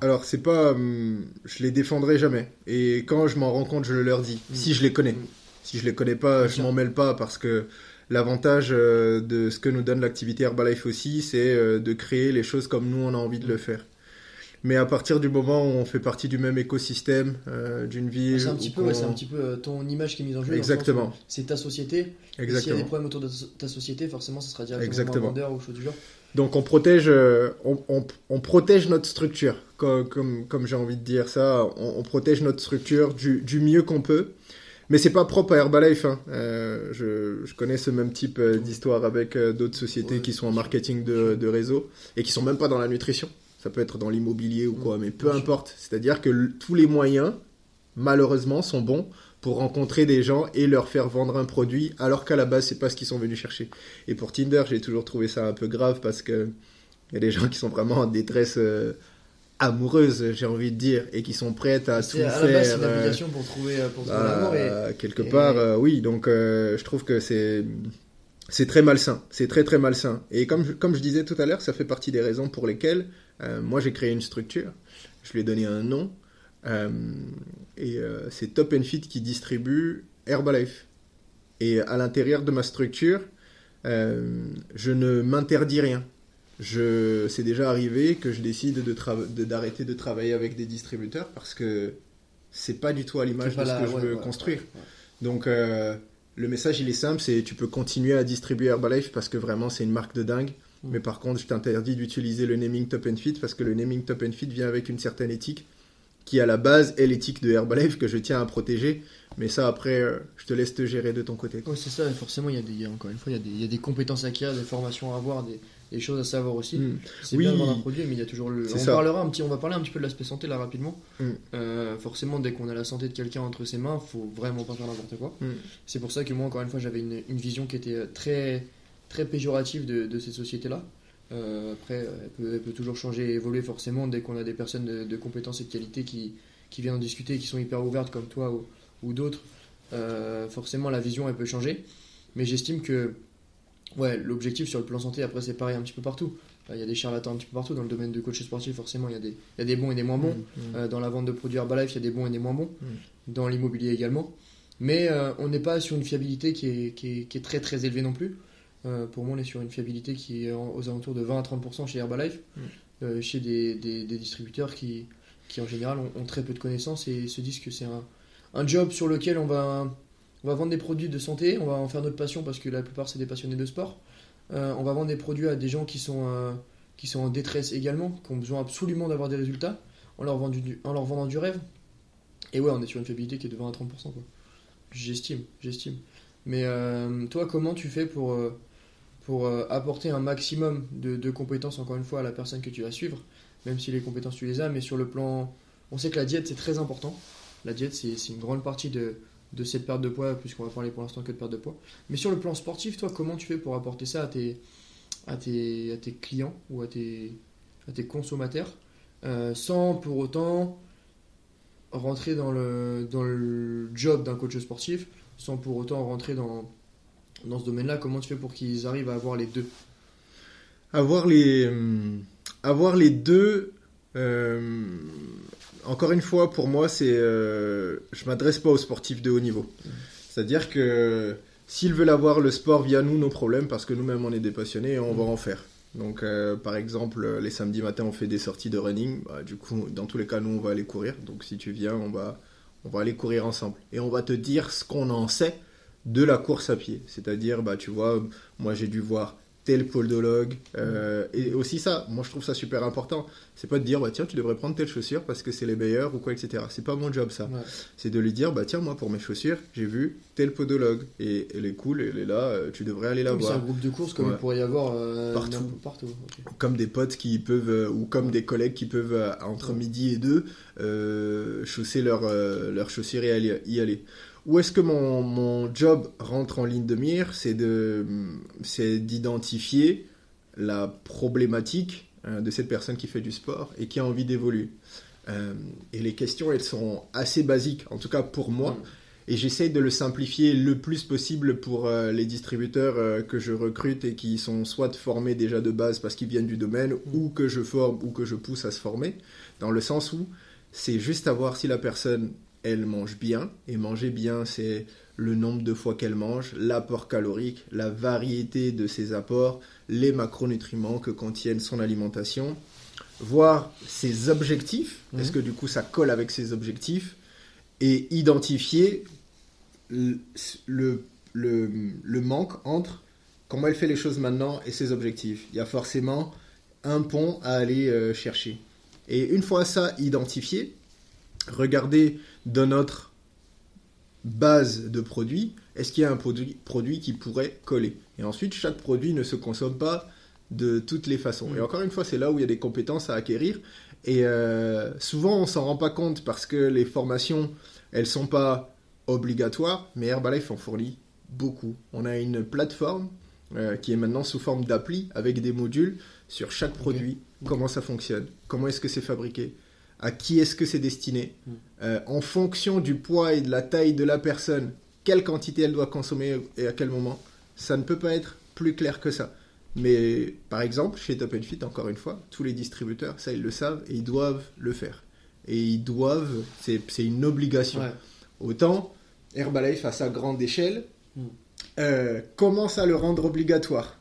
Alors, c'est pas. hum, Je les défendrai jamais. Et quand je m'en rends compte, je le leur dis. Si je les connais. Mm. Si je les connais pas, je m'en mêle pas parce que l'avantage euh, de ce que nous donne l'activité Herbalife aussi, c'est de créer les choses comme nous on a envie de le faire. Mais à partir du moment où on fait partie du même écosystème, euh, d'une ville. C'est un petit peu, ouais, c'est un petit peu ton image qui est mise en jeu. Exactement. C'est ta société. Et S'il y a des Exactement. problèmes autour de ta société, forcément, ça sera directement Exactement. un vendeur ou chose du genre. Donc on protège, euh, on, on- on protège notre structure, comme, comme, comme j'ai envie de dire ça, on, on protège notre structure du, du mieux qu'on peut. Mais c'est pas propre à Herbalife. Hein. Euh, je, je connais ce même type d'histoire avec d'autres sociétés Ouais, qui sont en marketing de, de réseau et qui sont même pas dans la nutrition. Ça peut être dans l'immobilier ou Mm, quoi, mais peu importe. C'est-à-dire que tous les moyens, malheureusement, sont bons pour rencontrer des gens et leur faire vendre un produit, alors qu'à la base, c'est pas ce qu'ils sont venus chercher. Et pour Tinder, j'ai toujours trouvé ça un peu grave parce que il y a des gens qui sont vraiment en détresse euh, amoureuse, j'ai envie de dire, et qui sont prêtes à tout À la base, c'est faire. une euh, application pour trouver, euh, pour trouver bah, l'amour. Et... quelque et- part, euh, oui. Donc, euh, je trouve que c'est c'est très malsain. C'est très très malsain. Et comme comme je disais tout à l'heure, ça fait partie des raisons pour lesquelles euh, moi j'ai créé une structure. Je lui ai donné un nom. euh, et euh, c'est Top Fit qui distribue Herbalife. Et à l'intérieur de ma structure, je ne m'interdis rien. je, c'est déjà arrivé que je décide de tra- de- d'arrêter de, travailler avec des distributeurs parce que c'est pas du tout à l'image de ce la- que je veux ouais, construire. ouais. Donc le message il est simple, c'est tu peux continuer à distribuer Herbalife parce que vraiment c'est une marque de dingue. Mm. Mais par contre, je t'interdis d'utiliser le naming Top and Fit parce que le naming Top and Fit vient avec une certaine éthique qui à la base est l'éthique de Herbalife que je tiens à protéger. Mais ça après, euh, je te laisse te gérer de ton côté. Ouais, c'est ça, forcément, il y a des, il encore une fois, il y, a des, il y a des compétences à acquérir, des formations à avoir, des, des choses à savoir aussi. Mm. C'est Oui. bien de vendre un produit, mais il y a toujours le. On ça. parlera un petit, on va parler un petit peu de l'aspect santé là rapidement. Mm. Euh, forcément, dès qu'on a la santé de quelqu'un entre ses mains, faut vraiment pas faire n'importe quoi. C'est pour ça que moi, encore une fois, j'avais une, une vision qui était très, très péjorative de, de cette société-là. Euh, après, elle peut, elle peut toujours changer et évoluer forcément dès qu'on a des personnes de, de compétences et de qualité qui, qui viennent en discuter, qui sont hyper ouvertes comme toi ou, ou d'autres. Euh, forcément, la vision, elle peut changer. Mais j'estime que ouais, l'objectif sur le plan santé, après, c'est pareil un petit peu partout. Euh, Il y a des charlatans un petit peu partout. Dans le domaine du coach sportif, forcément, il y a des, il y a des bons et des moins bons. Mm. Euh, dans la vente de produits Herbalife, il y a des bons et des moins bons. Mm. Dans l'immobilier également. Mais euh, on n'est pas sur une fiabilité qui est, qui est, qui est très très élevée non plus. Euh, pour moi, on est sur une fiabilité qui est aux alentours de 20 à 30% chez Herbalife, Mm. euh, chez des, des- des distributeurs qui, qui en général ont, ont très peu de connaissances et se disent que c'est un, un job sur lequel on va, on va vendre des produits de santé, on va en faire notre passion parce que la plupart c'est des passionnés de sport. Euh, on va vendre des produits à des gens qui sont, qui sont en détresse également, qui ont besoin absolument d'avoir des résultats en leur, vendant du, en leur vendant du rêve. Et ouais, on est sur une fiabilité qui est de 20 à 30%. Quoi. J'estime, j'estime. Mais toi, comment tu fais pour, pour euh, apporter un maximum de, compétences, encore une fois, à la personne que tu vas suivre, même si les compétences tu les as, mais sur le plan. On sait que la diète c'est très important. La diète c'est une grande partie de, cette perte de poids, puisqu'on va parler pour l'instant que de perte de poids. Mais sur le plan sportif, toi, comment tu fais pour apporter ça à tes, clients ou à tes, consommateurs euh, sans pour autant rentrer dans le job d'un coach sportif, sans pour autant rentrer dans, dans ce domaine-là Comment tu fais pour qu'ils arrivent à avoir les deux? Avoir les, hum, avoir les deux, euh, encore une fois, pour moi, c'est, euh, je m'adresse pas aux sportifs de haut niveau. C'est-à-dire que s'ils veulent avoir le sport via nous, nos problèmes, parce que nous-mêmes on est des passionnés et on va en faire. Donc, euh, par exemple, les samedis matins, on fait des sorties de running. Bah, du coup, dans tous les cas, nous, on va aller courir. Donc, si tu viens, on va, on va aller courir ensemble. Et on va te dire ce qu'on en sait de la course à pied. C'est-à-dire, bah, tu vois, moi, j'ai dû voir tel podologue. euh, et aussi ça, moi, je trouve ça super important. C'est pas de dire, bah, tiens, tu devrais prendre telle chaussure parce que c'est les meilleures ou quoi, etc. C'est pas mon job, ça. Ouais. C'est de lui dire, bah, tiens, moi, pour mes chaussures, j'ai vu tel podologue. Et elle est cool, elle est là, euh, tu devrais aller la Oui, C'est voir. un groupe de courses comme Ouais. il pourrait y avoir euh, Partout. comme des potes qui peuvent euh, ou comme des collègues qui peuvent entre midi et deux chausser leurs chaussures et aller- y aller. Où est-ce que mon, mon job rentre en ligne de mire? C'est de c'est d'identifier la problématique euh, de cette personne qui fait du sport et qui a envie d'évoluer. Euh, et les questions, elles sont assez basiques, en tout cas pour moi. Mm. Et j'essaye de le simplifier le plus possible pour euh, les distributeurs que je recrute et qui sont soit formés déjà de base parce qu'ils viennent du domaine, ou que je forme, ou que je pousse à se former. Dans le sens où c'est juste à voir si la personne, elle mange bien. Et manger bien, c'est le nombre de fois qu'elle mange, l'apport calorique, la variété de ses apports, les macronutriments que contiennent son alimentation. Voir ses objectifs, Mhm. est-ce que du coup ça colle avec ses objectifs? Et identifier le, le, le, le manque entre comment elle fait les choses maintenant et ses objectifs. Il y a forcément un pont à aller euh, chercher. Et une fois ça identifié, regardez dans notre base de produits, est-ce qu'il y a un produit, produit qui pourrait coller? Et ensuite, chaque produit ne se consomme pas de toutes les façons. Mm. Et encore une fois, c'est là où il y a des compétences à acquérir. Et euh, souvent, on s'en rend pas compte parce que les formations, elles sont pas obligatoires, mais Herbalife en fournit beaucoup. On a une plateforme euh, qui est maintenant sous forme d'appli avec des modules sur chaque produit, comment ça fonctionne, comment est-ce que c'est fabriqué, à qui est-ce que c'est destiné, Mm. Euh, en fonction du poids et de la taille de la personne, quelle quantité elle doit consommer et à quel moment. Ça ne peut pas être plus clair que ça. Mais par exemple, chez Top Fit, encore une fois, tous les distributeurs, ça ils le savent et ils doivent le faire. Et ils doivent, c'est c'est une obligation. Ouais. Autant Herbalife à sa grande échelle Mm. euh, commence à le rendre obligatoire.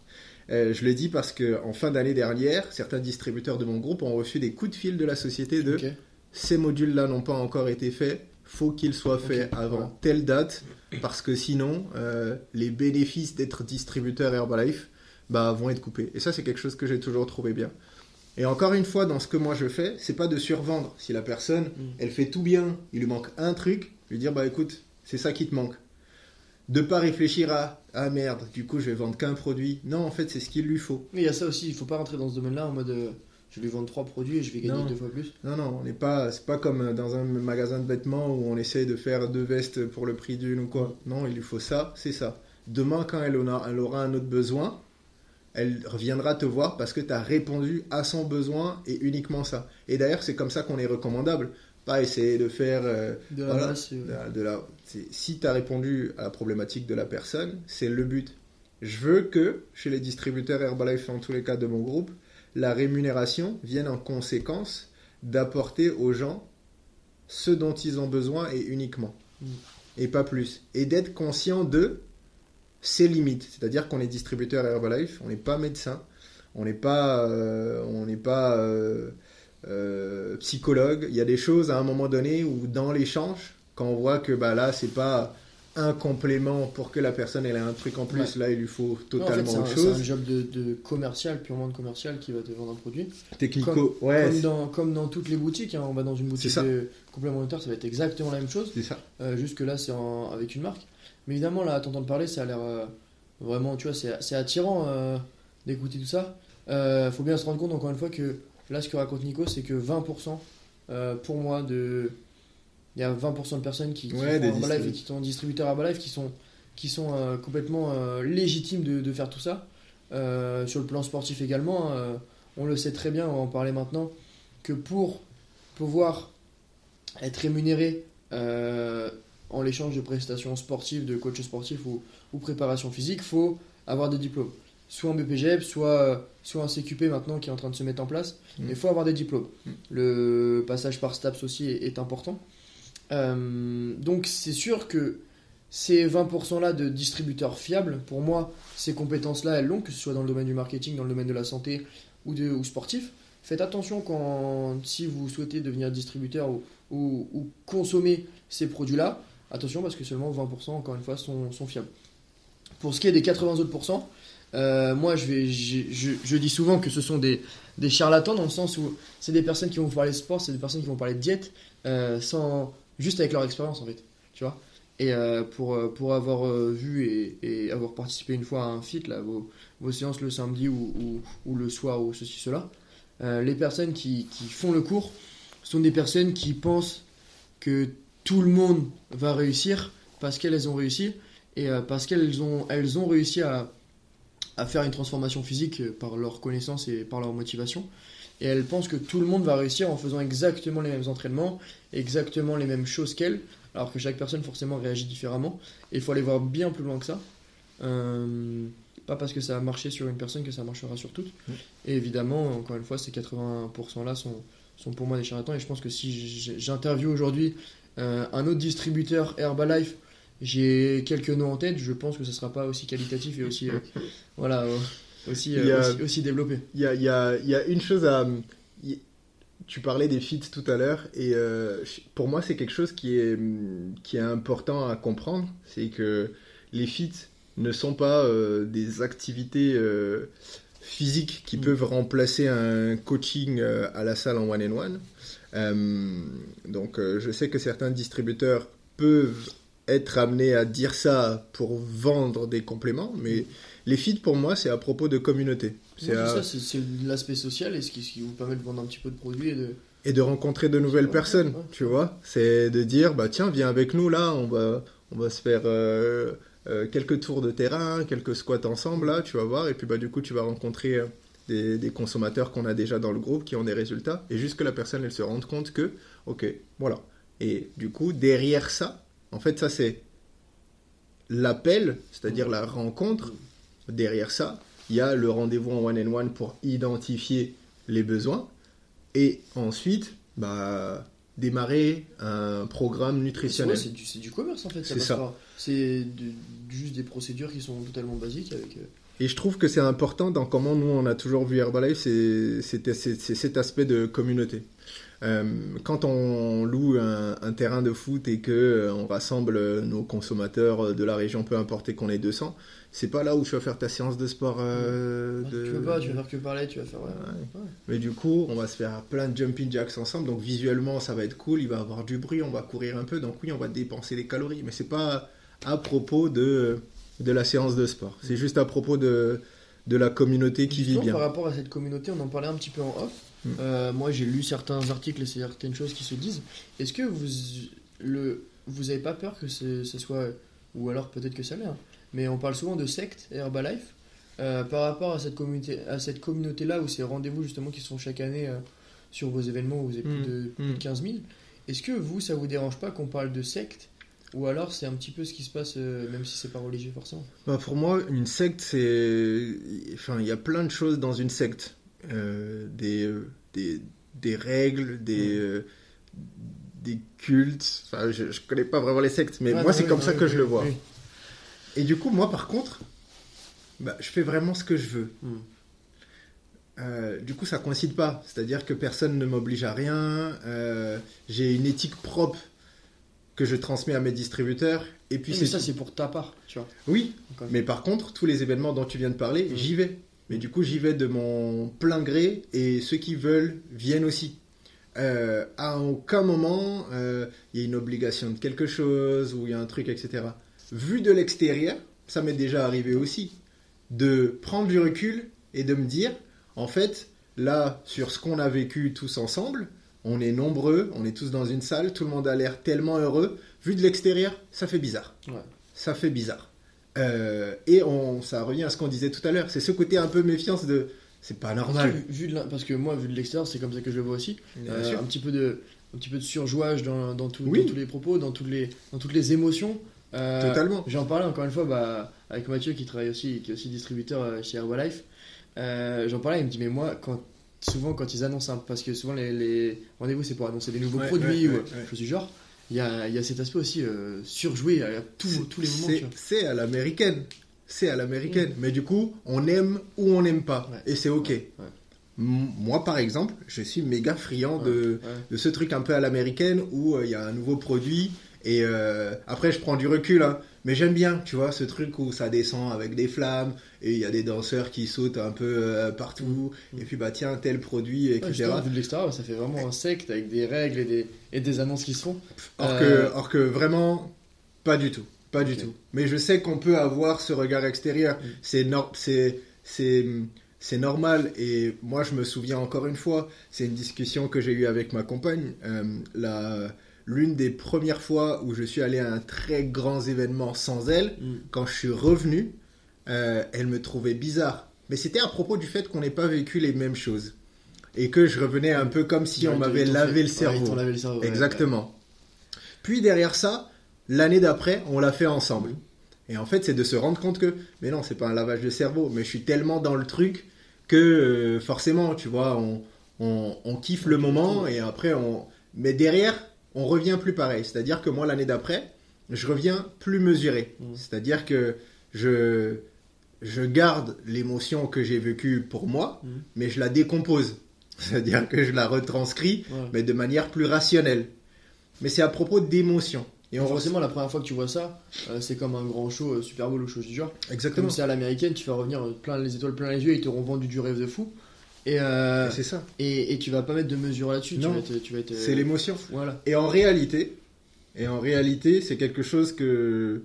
Euh, je le dis parce que en fin d'année dernière, certains distributeurs de mon groupe ont reçu des coups de fil de la société de ces modules-là n'ont pas encore été faits, faut qu'ils soient faits avant voilà. telle date, parce que sinon, euh, les bénéfices d'être distributeur Herbalife bah, vont être coupés. Et ça, c'est quelque chose que j'ai toujours trouvé bien. Et encore une fois, dans ce que moi je fais, c'est pas de survendre. Si la personne, Mm. elle fait tout bien, il lui manque un truc, lui dire bah écoute, c'est ça qui te manque. De pas réfléchir à ah merde, du coup je vais vendre qu'un produit. Non, en fait, c'est ce qu'il lui faut. Mais il y a ça aussi, il faut pas rentrer dans ce domaine-là en mode euh, je vais lui vendre trois produits et je vais gagner Non. deux fois plus. Non, non, on n'est pas, c'est pas comme dans un magasin de vêtements où on essaie de faire deux vestes pour le prix d'une ou quoi. Non, il lui faut ça, c'est ça. Demain, quand elle, en a- elle aura un autre besoin, elle reviendra te voir parce que tu as répondu à son besoin et uniquement ça. Et d'ailleurs, c'est comme ça qu'on est recommandable. Pas essayer de faire euh, De la Voilà. euh, de la- c'est- si tu as répondu à la problématique de la personne, c'est le but. Je veux que, chez les distributeurs Herbalife, en tous les cas de mon groupe, la rémunération vienne en conséquence d'apporter aux gens ce dont ils ont besoin et uniquement. Mm. Et pas plus. Et d'être conscient de ses limites. C'est-à-dire qu'on est distributeur Herbalife, on n'est pas médecin, on n'est pas, euh, on n'est pas euh, euh, psychologue. Il y a des choses à un moment donné où dans l'échange, quand on voit que bah, là, c'est pas un complément pour que la personne elle ait un truc en plus, là il lui faut non, en fait, totalement un, autre c'est un chose. job de, de commercial, purement de commercial, qui va te vendre un produit. Technico, ouais, comme, dans, comme dans toutes les boutiques, hein, on va dans une boutique de complémentaire, ça va être exactement la même chose. c'est ça. Euh, juste que là, c'est avec une marque. Mais évidemment, là, à t'entendre parler, ça a l'air euh, vraiment, tu vois, c'est attirant euh, d'écouter tout ça. Faut bien se rendre compte, encore une fois, que là, ce que raconte Nico, c'est que 20%, euh, pour moi, de. Il y a 20% de personnes qui, qui Ouais, font des Herbalife distribu- et qui sont distributeurs Herbalife qui sont, qui sont euh, complètement euh, légitimes de, de faire tout ça. Sur le plan sportif également, euh, on le sait très bien, on va en parler maintenant, que pour pouvoir être rémunéré en l'échange de prestations sportives, de coach sportif ou, ou préparation physique, faut avoir des diplômes. Soit en BPGEP, soit, euh, soit un CQP maintenant qui est en train de se mettre en place. Mm. Il faut avoir des diplômes. Mm. Le passage par STAPS aussi est, est important. Euh, donc c'est sûr que ces 20%-là de distributeurs fiables, pour moi, ces compétences-là, elles l'ont, que ce soit dans le domaine du marketing, dans le domaine de la santé ou, de, ou sportif. Faites attention quand, si vous souhaitez devenir distributeur ou, ou, ou consommer ces produits-là, attention parce que seulement 20% encore une fois sont, sont fiables. Pour ce qui est des 80 autres pourcents, euh, moi je, dis souvent que ce sont des, charlatans dans le sens où c'est des personnes qui vont parler sport, c'est des personnes qui vont parler diète euh, juste avec leur expérience en fait, tu vois. Et euh, pour, avoir vu et, avoir participé une fois à un fit, là, vos, séances le samedi ou, le soir ou ceci, cela, les personnes qui, font le cours sont des personnes qui pensent que tout le monde va réussir parce qu'elles ont réussi et parce qu'elles ont, elles ont réussi à, à faire une transformation physique euh, par leur connaissance et par leur motivation. Et elles pensent que tout le monde va réussir en faisant exactement les mêmes entraînements, exactement les mêmes choses qu'elles, alors que chaque personne forcément réagit différemment. Et il faut aller voir bien plus loin que ça. Euh, pas parce que ça a marché sur une personne que ça marchera sur toutes. Mm. Et évidemment, encore une fois, ces 80% là sont, sont pour moi des charlatans. Et je pense que si j'interviewe aujourd'hui euh, un autre distributeur Herbalife, j'ai quelques noms en tête, je pense que ce sera pas aussi qualitatif et aussi, euh, voilà, euh, aussi, euh, a- aussi, aussi développé. Il y a, y a- y a une chose à. Tu parlais des feats tout à l'heure, et euh, pour moi, c'est quelque chose qui est, qui est important à comprendre. C'est que les feats ne sont pas des activités physiques qui Mm. peuvent remplacer un coaching à la salle en one-on-one. Euh, donc, je sais que certains distributeurs peuvent être amenés à dire ça pour vendre des compléments, mais les feats, pour moi, c'est à propos de communauté. C'est à- ça, c'est l'aspect social et ce qui, ce qui vous permet de vendre un petit peu de produits et de. et de rencontrer de nouvelles personnes, ouais. tu vois. C'est de dire, bah tiens, viens avec nous là, on va, on va se faire euh, euh, quelques tours de terrain, quelques squats ensemble là, tu vas voir, et puis bah du coup tu vas rencontrer euh, des, des consommateurs qu'on a déjà dans le groupe qui ont des résultats, et juste que la personne elle se rende compte que, ok, voilà. Et du coup derrière ça, en fait ça c'est l'appel, c'est-à-dire la rencontre. Derrière ça, il y a le rendez-vous en one on one pour identifier les besoins et ensuite bah, démarrer un programme nutritionnel. c'est du, commerce en fait. C'est ça. C'est juste des procédures qui sont totalement basiques avec. euh, Et je trouve que c'est important dans comment nous on a toujours vu Herbalife, c'est cet aspect de communauté. Euh, quand on loue un, un terrain de foot et que euh, on rassemble euh, nos consommateurs de la région, peu importe qu'on est 200, c'est pas là où tu vas faire ta séance de sport. euh, Ouais, de- Tu veux pas, tu vas faire que parler, tu vas faire. ouais. Ouais. Ouais. Mais du coup, on va se faire plein de jumping jacks ensemble, donc visuellement ça va être cool, il va avoir du bruit, on va courir un peu, donc oui, on va dépenser des calories, mais c'est pas à propos de, de la séance de sport, c'est juste à propos de, de la communauté qui vit bien. Par rapport à cette communauté, on en parlait un petit peu en off. Mm. Euh, moi, j'ai lu certains articles et certaines choses qui se disent. Est-ce que vous le vous avez pas peur que ce, ce soit ou alors peut-être que ça l'est, hein, mais on parle souvent de secte et Herbalife euh, par rapport à cette communauté à cette communauté là où ces rendez-vous justement qui sont chaque année euh, sur vos événements où vous avez plus Mm. de, plus de Mm. 15 000. Est-ce que vous ça vous dérange pas qu'on parle de secte ou alors c'est un petit peu ce qui se passe euh, même si c'est pas religieux forcément. Bah, pour moi, une secte, c'est. Enfin, il y a plein de choses dans une secte. Euh, des, des, des règles, des, euh, des cultes. Enfin, je, je connais pas vraiment les sectes, mais moi, c'est oui, comme ça oui, que je le vois. Et du coup, moi, par contre, bah, je fais vraiment ce que je veux. Mm. Euh, du coup, ça coïncide pas. C'est-à-dire que personne ne m'oblige à rien. Euh, J'ai une éthique propre que je transmets à mes distributeurs. Et puis, Oui, mais ça c'est pour ta part, tu vois. Oui, mais par contre, tous les événements dont tu viens de parler, Mm. j'y vais. Mais du coup, j'y vais de mon plein gré et ceux qui veulent viennent aussi. Euh, à aucun moment, euh, il y a une obligation de quelque chose ou il y a un truc, etc. Vu de l'extérieur, ça m'est déjà arrivé aussi, de prendre du recul et de me dire, en fait, là, sur ce qu'on a vécu tous ensemble, on est nombreux, on est tous dans une salle, tout le monde a l'air tellement heureux. Vu de l'extérieur, ça fait bizarre Ouais. ça fait bizarre. Euh, et on, ça revient à ce qu'on disait tout à l'heure. C'est ce côté un peu méfiance de c'est pas Parce normal. que, vu de parce que moi, vu de l'extérieur, c'est comme ça que je le vois aussi. Euh, un petit peu de, un petit peu de surjouage dans, dans, tout- Oui. dans tous les propos, dans toutes les, dans toutes les émotions. Euh, Totalement. J'en parlais encore une fois bah, avec Mathieu qui travaille aussi, qui est aussi distributeur chez Herbalife. J'en parlais, il me dit mais moi, quand, souvent quand ils annoncent, un- parce que souvent les, les rendez-vous c'est pour annoncer des nouveaux Ouais, produits ouais, ou du genre. Il y a, y a cet aspect aussi euh, surjoué à tous- tous les moments. C'est- à l'américaine. C'est à l'américaine. Mais du coup, on aime ou on n'aime pas. Et c'est ok. Moi, par exemple, je suis méga friand de, de ce truc un peu à l'américaine où euh, il y a un nouveau produit et euh, après je prends du recul hein, mais j'aime bien tu vois ce truc où ça descend avec des flammes et il y a des danseurs qui sautent un peu euh, partout Mm. et puis bah tiens tel produit Ouais, etc justement, vu de l'extérieur, ça fait vraiment un secte avec des règles et des, et des annonces qui se font. or, Euh, que, or que vraiment pas du tout pas du tout mais je sais qu'on peut avoir ce regard extérieur Mm. c'est nor- c'est c'est c'est normal et moi je me souviens encore une fois c'est une discussion que j'ai eue avec ma compagne euh, la l'une des premières fois où je suis allé à un très grand événement sans elle Mm. quand je suis revenu euh, elle me trouvait bizarre mais c'était à propos du fait qu'on n'ait pas vécu les mêmes choses et que je revenais un peu comme si on m'avait lavé le cerveau le cerveau, ouais, Exactement. Puis derrière ça, l'année d'après, on l'a fait ensemble. Et en fait, c'est de se rendre compte que, mais non, c'est pas un lavage de cerveau, mais je suis tellement dans le truc que euh, forcément, tu vois, on, on, on kiffe le moment et après, on. Mais derrière, on revient plus pareil. C'est-à-dire que moi, l'année d'après, je reviens plus mesuré. Mm. C'est-à-dire que je, je garde l'émotion que j'ai vécue pour moi, Mm. mais je la décompose. C'est-à-dire que je la retranscris Ouais. mais de manière plus rationnelle. Mais c'est à propos d'émotions. Et on forcément, la première fois que tu vois ça, euh, c'est comme un grand show, euh, Super Bowl ou chose du genre. Exactement. Comme c'est à l'américaine, tu vas revenir euh, plein les étoiles plein les yeux, ils t'auront vendu du rêve de fou. Et, euh, Et C'est ça. et, et tu vas pas mettre de mesure là-dessus. Tu Non. vas être, tu vas être, euh, C'est l'émotion. Voilà. Et en réalité, et en réalité, c'est quelque chose que,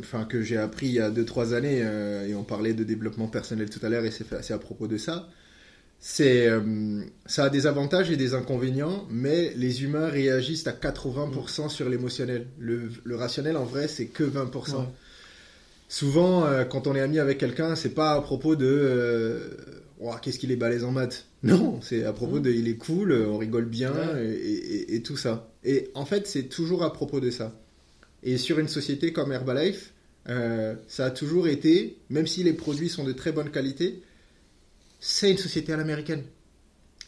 enfin, que j'ai appris il y a 2-3 années, euh, et on parlait de développement personnel tout à l'heure, et c'est c'est à propos de ça. C'est, euh, ça a des avantages et des inconvénients, mais les humains réagissent à 80% sur l'émotionnel. Le, le rationnel, en vrai, c'est que 20%. Ouais. Souvent, euh, quand on est ami avec quelqu'un, c'est pas à propos de euh, Qu'est-ce qu'il est balèze en maths. Non, c'est à propos Mm. de il est cool, euh, on rigole bien Ouais. et, et- et tout ça. Et en fait, c'est toujours à propos de ça. Et sur une société comme Herbalife, euh, ça a toujours été, même si les produits sont de très bonne qualité, c'est une société à l'américaine.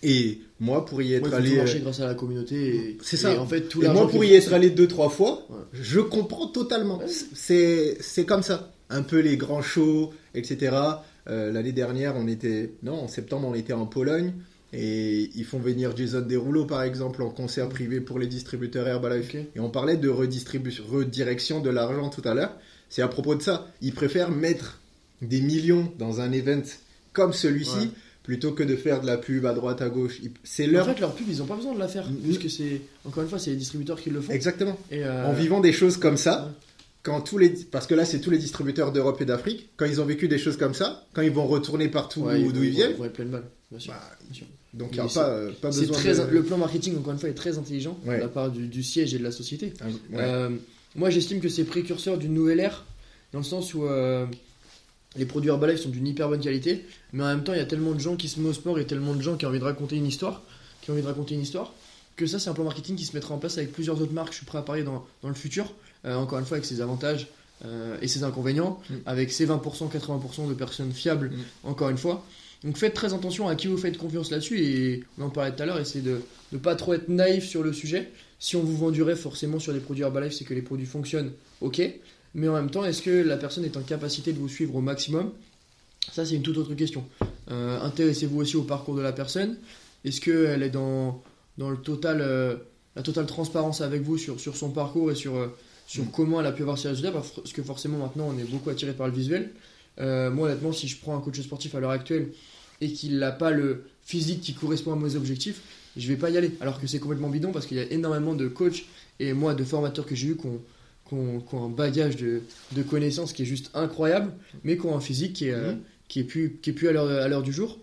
Et moi, pour y Ouais, être faut allé. marcher euh, grâce à la communauté. C'est ça. Et en fait, tout et moi, pour y être allé deux, trois fois, Ouais. je comprends totalement. Ouais. C'est, c'est comme ça. un peu les grands shows, etc. Euh, L'année dernière, on était, non, en septembre, on était en Pologne. Et ils font venir Jason Derulo, par exemple, en concert privé pour les distributeurs Herbalife. Et on parlait de redistribution, redirection de l'argent tout à l'heure. C'est à propos de ça. Ils préfèrent mettre des millions dans un event comme celui-ci Ouais. plutôt que de faire de la pub à droite, à gauche. C'est En leur. fait, leur pub, ils ont pas besoin de la faire, Mm. puisque c'est, encore une fois, c'est les distributeurs qui le font. Exactement. Et, euh, En vivant des choses comme ça. Quand tous les. Parce que là, c'est tous les distributeurs d'Europe et d'Afrique. Quand ils ont vécu des choses comme ça, quand ils vont retourner partout Ouais, d'où vont- ils viennent, vont être pleine balle, bien sûr. bah, bien sûr. donc il n'y a pas, euh, pas besoin très, de. Le plan marketing, encore une fois, est très intelligent Ouais. de la part du, du siège et de la société. Ah, ouais. Euh, moi, j'estime que c'est précurseur d'une nouvelle ère, dans le sens où euh, les produits Herbalife sont d'une hyper bonne qualité, mais en même temps, il y a tellement de gens qui se mettent au sport et tellement de gens qui ont envie de raconter une histoire, qui ont envie de raconter une histoire, que ça, c'est un plan marketing qui se mettra en place avec plusieurs autres marques. Je suis prêt à parler dans, dans le futur, encore une fois, avec ses avantages euh, et ses inconvénients, Mm. avec ses 20%, 80% de personnes fiables, Mm. encore une fois. Donc faites très attention à qui vous faites confiance là-dessus et on en parlait tout à l'heure, essayez de ne pas trop être naïf sur le sujet. Si on vous vend du rêve forcément sur les produits Herbalife, c'est que les produits fonctionnent, ok. Mais en même temps, est-ce que la personne est en capacité de vous suivre au maximum? Ça, c'est une toute autre question. Euh, Intéressez-vous aussi au parcours de la personne? Est-ce qu'elle est dans, dans le total, euh, la totale transparence avec vous sur, sur son parcours et sur, euh, sur Mm. comment elle a pu avoir ses résultats Parce que forcément, maintenant, on est beaucoup attiré par le visuel. Euh, moi, honnêtement, si je prends un coach sportif à l'heure actuelle et qu'il n'a pas le physique qui correspond à mes objectifs, je vais pas y aller. Alors que c'est complètement bidon parce qu'il y a énormément de coachs et moi de formateurs que j'ai eu qui ont, qui ont- qui ont un bagage de, de connaissances qui est juste incroyable, mais qui ont un physique qui est, euh, qui est plus, qui est plus à l'heure du jour.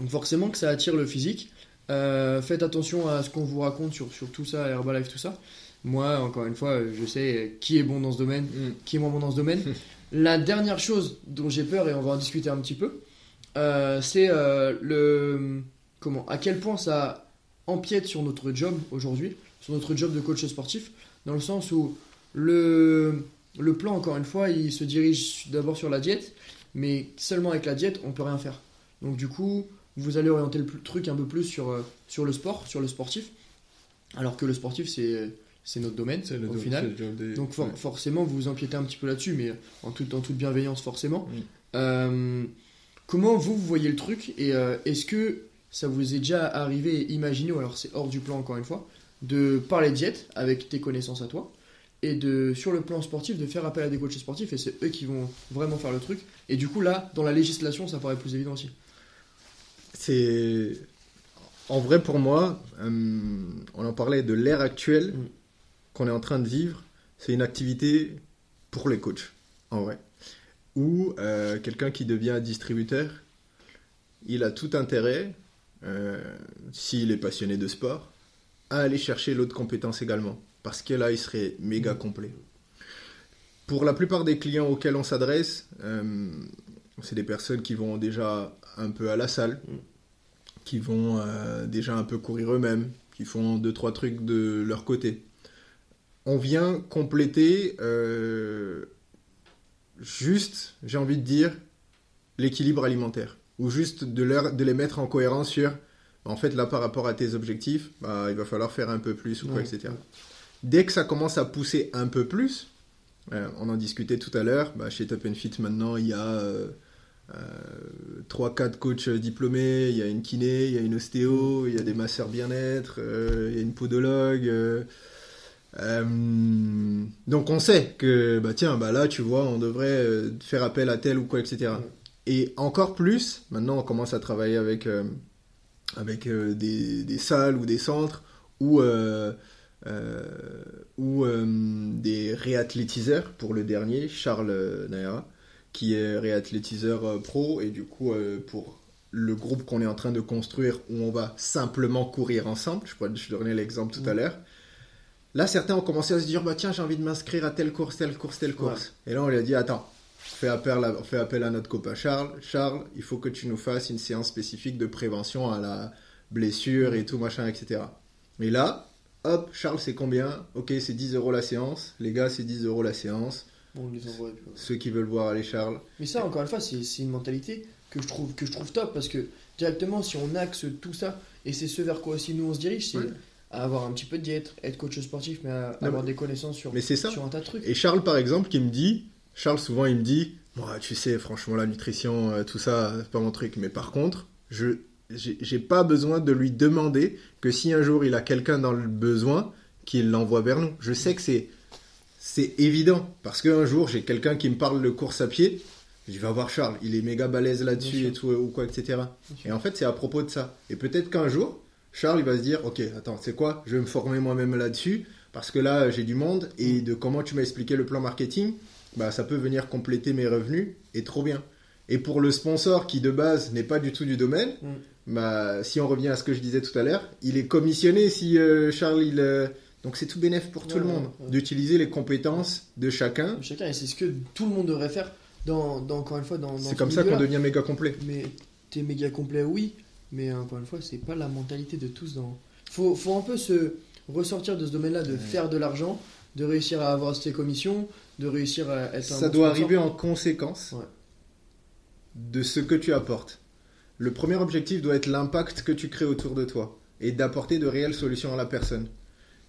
Donc forcément que ça attire le physique. Euh, faites attention à ce qu'on vous raconte sur, sur tout ça, Herbalife, tout ça. Moi, encore une fois, je sais qui est bon dans ce domaine, Mm. qui est moins bon dans ce domaine. La dernière chose dont j'ai peur, et on va en discuter un petit peu, euh, c'est euh, le comment, à quel point ça empiète sur notre job aujourd'hui, sur notre job de coach sportif, dans le sens où le, le plan, encore une fois, il se dirige d'abord sur la diète, mais seulement avec la diète, on peut rien faire. Donc du coup, vous allez orienter le truc un peu plus sur, euh, sur le sport, sur le sportif, alors que le sportif, c'est c'est notre domaine, C'est le au final. des- Donc for- ouais. forcément, vous vous empiétez un petit peu là-dessus, mais en, toute en toute bienveillance, forcément. Euh, comment vous, vous voyez le truc Et euh, est-ce que ça vous est déjà arrivé et imaginé, ou alors c'est hors du plan encore une fois, de parler diète avec tes connaissances à toi et de sur le plan sportif de faire appel à des coachs sportifs et c'est eux qui vont vraiment faire le truc et du coup là dans la législation ça paraît plus évident aussi C'est. En vrai, pour moi, euh, on en parlait de l'ère actuelle Mm. Qu'on est en train de vivre. C'est une activité pour les coachs, en vrai. Ou euh, quelqu'un qui devient distributeur, il a tout intérêt, euh, s'il est passionné de sport, à aller chercher l'autre compétence également. Parce que là, il serait méga complet. Pour la plupart des clients auxquels on s'adresse, euh, c'est des personnes qui vont déjà un peu à la salle, Mm. qui vont déjà un peu courir eux-mêmes, qui font deux trois trucs de leur côté. On vient compléter euh, juste, j'ai envie de dire, l'équilibre alimentaire, ou juste de, leur, de les mettre en cohérence sur, en fait là par rapport à tes objectifs, bah, il va falloir faire un peu plus ou quoi, Ouais, etc. Dès que ça commence à pousser un peu plus, euh, on en discutait tout à l'heure, bah, chez Top Fit maintenant il y a euh, euh, 3-4 coachs diplômés, il y a une kiné, il y a une ostéo, il y a des masseurs bien-être, euh, il y a une podologue. euh, euh, donc on sait que bah tiens bah là tu vois on devrait euh, faire appel à tel ou quoi etc. Et encore plus maintenant on commence à travailler avec euh, avec euh, des, des salles ou des centres ou ou des réathlétiseurs pour le dernier Charles Naira qui est réathlétiseur pro et du coup pour le groupe qu'on est en train de construire où on va simplement courir ensemble je pourrais je donnais l'exemple tout à Mm. l'heure Là, certains ont commencé à se dire, bah tiens, j'ai envie de m'inscrire à telle course, telle course, telle course. Et là, on lui a dit, attends, fais appel, à, fais appel à notre copain Charles. Charles, il faut que tu nous fasses une séance spécifique de prévention à la blessure et tout, machin, etc. Et là, hop, Charles, c'est combien? Ok, c'est 10 euros la séance. Les gars, c'est 10 euros la séance. Bon, on les envoie, puis. Ceux qui veulent voir, allez, Charles. Mais ça, encore une fois, c'est c'est une mentalité que je, trouve, que je trouve top parce que directement, si on axe tout ça, et c'est ce vers quoi aussi nous on se dirige, c'est Ouais. À avoir un petit peu de diète, être coach sportif, mais à Non, avoir des connaissances sur, Mais c'est ça. sur un tas de trucs. Et Charles, par exemple, qui me dit, Charles, souvent, il me dit Moi, tu sais, franchement, la nutrition, euh, tout ça, c'est pas mon truc. Mais par contre, je j'ai pas besoin de lui demander que si un jour il a quelqu'un dans le besoin, qu'il l'envoie vers nous. Je sais que c'est c'est évident parce qu'un jour j'ai quelqu'un qui me parle de course à pied, je dis va voir Charles, il est méga balèze là-dessus et tout ou quoi etc. Et en fait c'est à propos de ça. Et peut-être qu'un jour Charles il va se dire ok attends c'est quoi, je vais me former moi-même là-dessus parce que là j'ai du monde et de comment tu m'as expliqué le plan marketing, bah ça peut venir compléter mes revenus et trop bien. Et pour le sponsor qui de base n'est pas du tout du domaine, Mm. bah, si on revient à ce que je disais tout à l'heure, il est commissionné si euh, Charles il. euh, Donc c'est tout bénéf pour tout Ouais, le monde ouais, d'utiliser les compétences de chacun. Chacun, et c'est ce que tout le monde devrait faire, dans, dans- encore une fois, dans. dans C'est ce comme ça qu'on devient méga complet. Mais t'es méga complet, oui, mais encore une fois, c'est pas la mentalité de tous dans. Faut, faut un peu se ressortir de ce domaine-là, de Ouais. faire de l'argent, de réussir à avoir ses commissions, de réussir à être un Ça doit arriver en conséquence Ouais. de ce que tu apportes. Le premier objectif doit être l'impact que tu crées autour de toi et d'apporter de réelles solutions à la personne.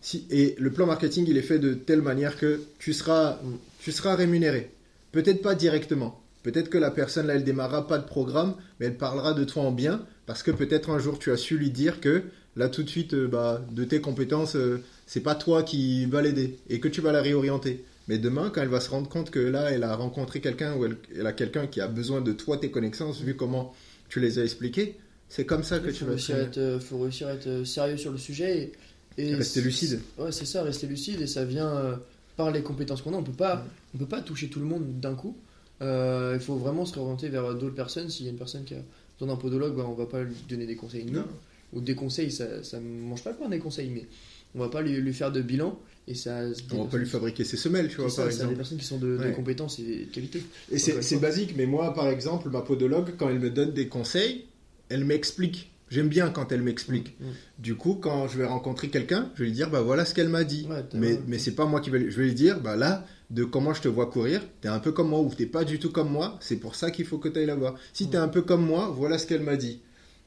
Si, et le plan marketing, il est fait de telle manière que tu seras, Mm. tu seras rémunéré. Peut-être pas directement. Peut-être que la personne, là, elle démarrera pas de programme, mais elle parlera de toi en bien, parce que peut-être un jour tu as su lui dire que là, tout de suite, euh, bah, de tes compétences, euh, c'est pas toi qui va l'aider, et que tu vas la réorienter. Mais demain, quand elle va se rendre compte que là, elle a rencontré quelqu'un ou elle, elle a quelqu'un qui a besoin de toi, tes connaissances, vu comment tu les as expliquées, c'est comme ça que Il tu vas réussir, euh, faut réussir à être euh, sérieux sur le sujet et, et Rester lucide. Ouais, c'est ça, rester lucide et ça vient euh, par les compétences qu'on a. On peut pas, Ouais. on peut pas toucher tout le monde d'un coup. Euh, il faut vraiment se réorienter vers d'autres personnes. S'il y a une personne qui a besoin d'un podologue, bah, on va pas lui donner des conseils nous. Non. Ou des conseils, ça, ça mange pas le pain des conseils, mais on va pas lui, lui faire de bilan et ça. On va pas lui fabriquer ses semelles, tu vois, ça, par c'est des exemple. personnes qui sont de, de compétences et de qualité. Et c'est basique, mais moi, par exemple, ma podologue, quand elle me donne des conseils, elle m'explique. J'aime bien quand elle m'explique. Mm. Du coup, quand je vais rencontrer quelqu'un, je vais lui dire, bah voilà ce qu'elle m'a dit. Ouais, mais mais c'est pas moi qui vais lui... Je vais lui dire, bah là, de comment je te vois courir, t'es un peu comme moi ou t'es pas du tout comme moi, c'est pour ça qu'il faut que t'ailles la voir. Si t'es Mm. un peu comme moi, voilà ce qu'elle m'a dit.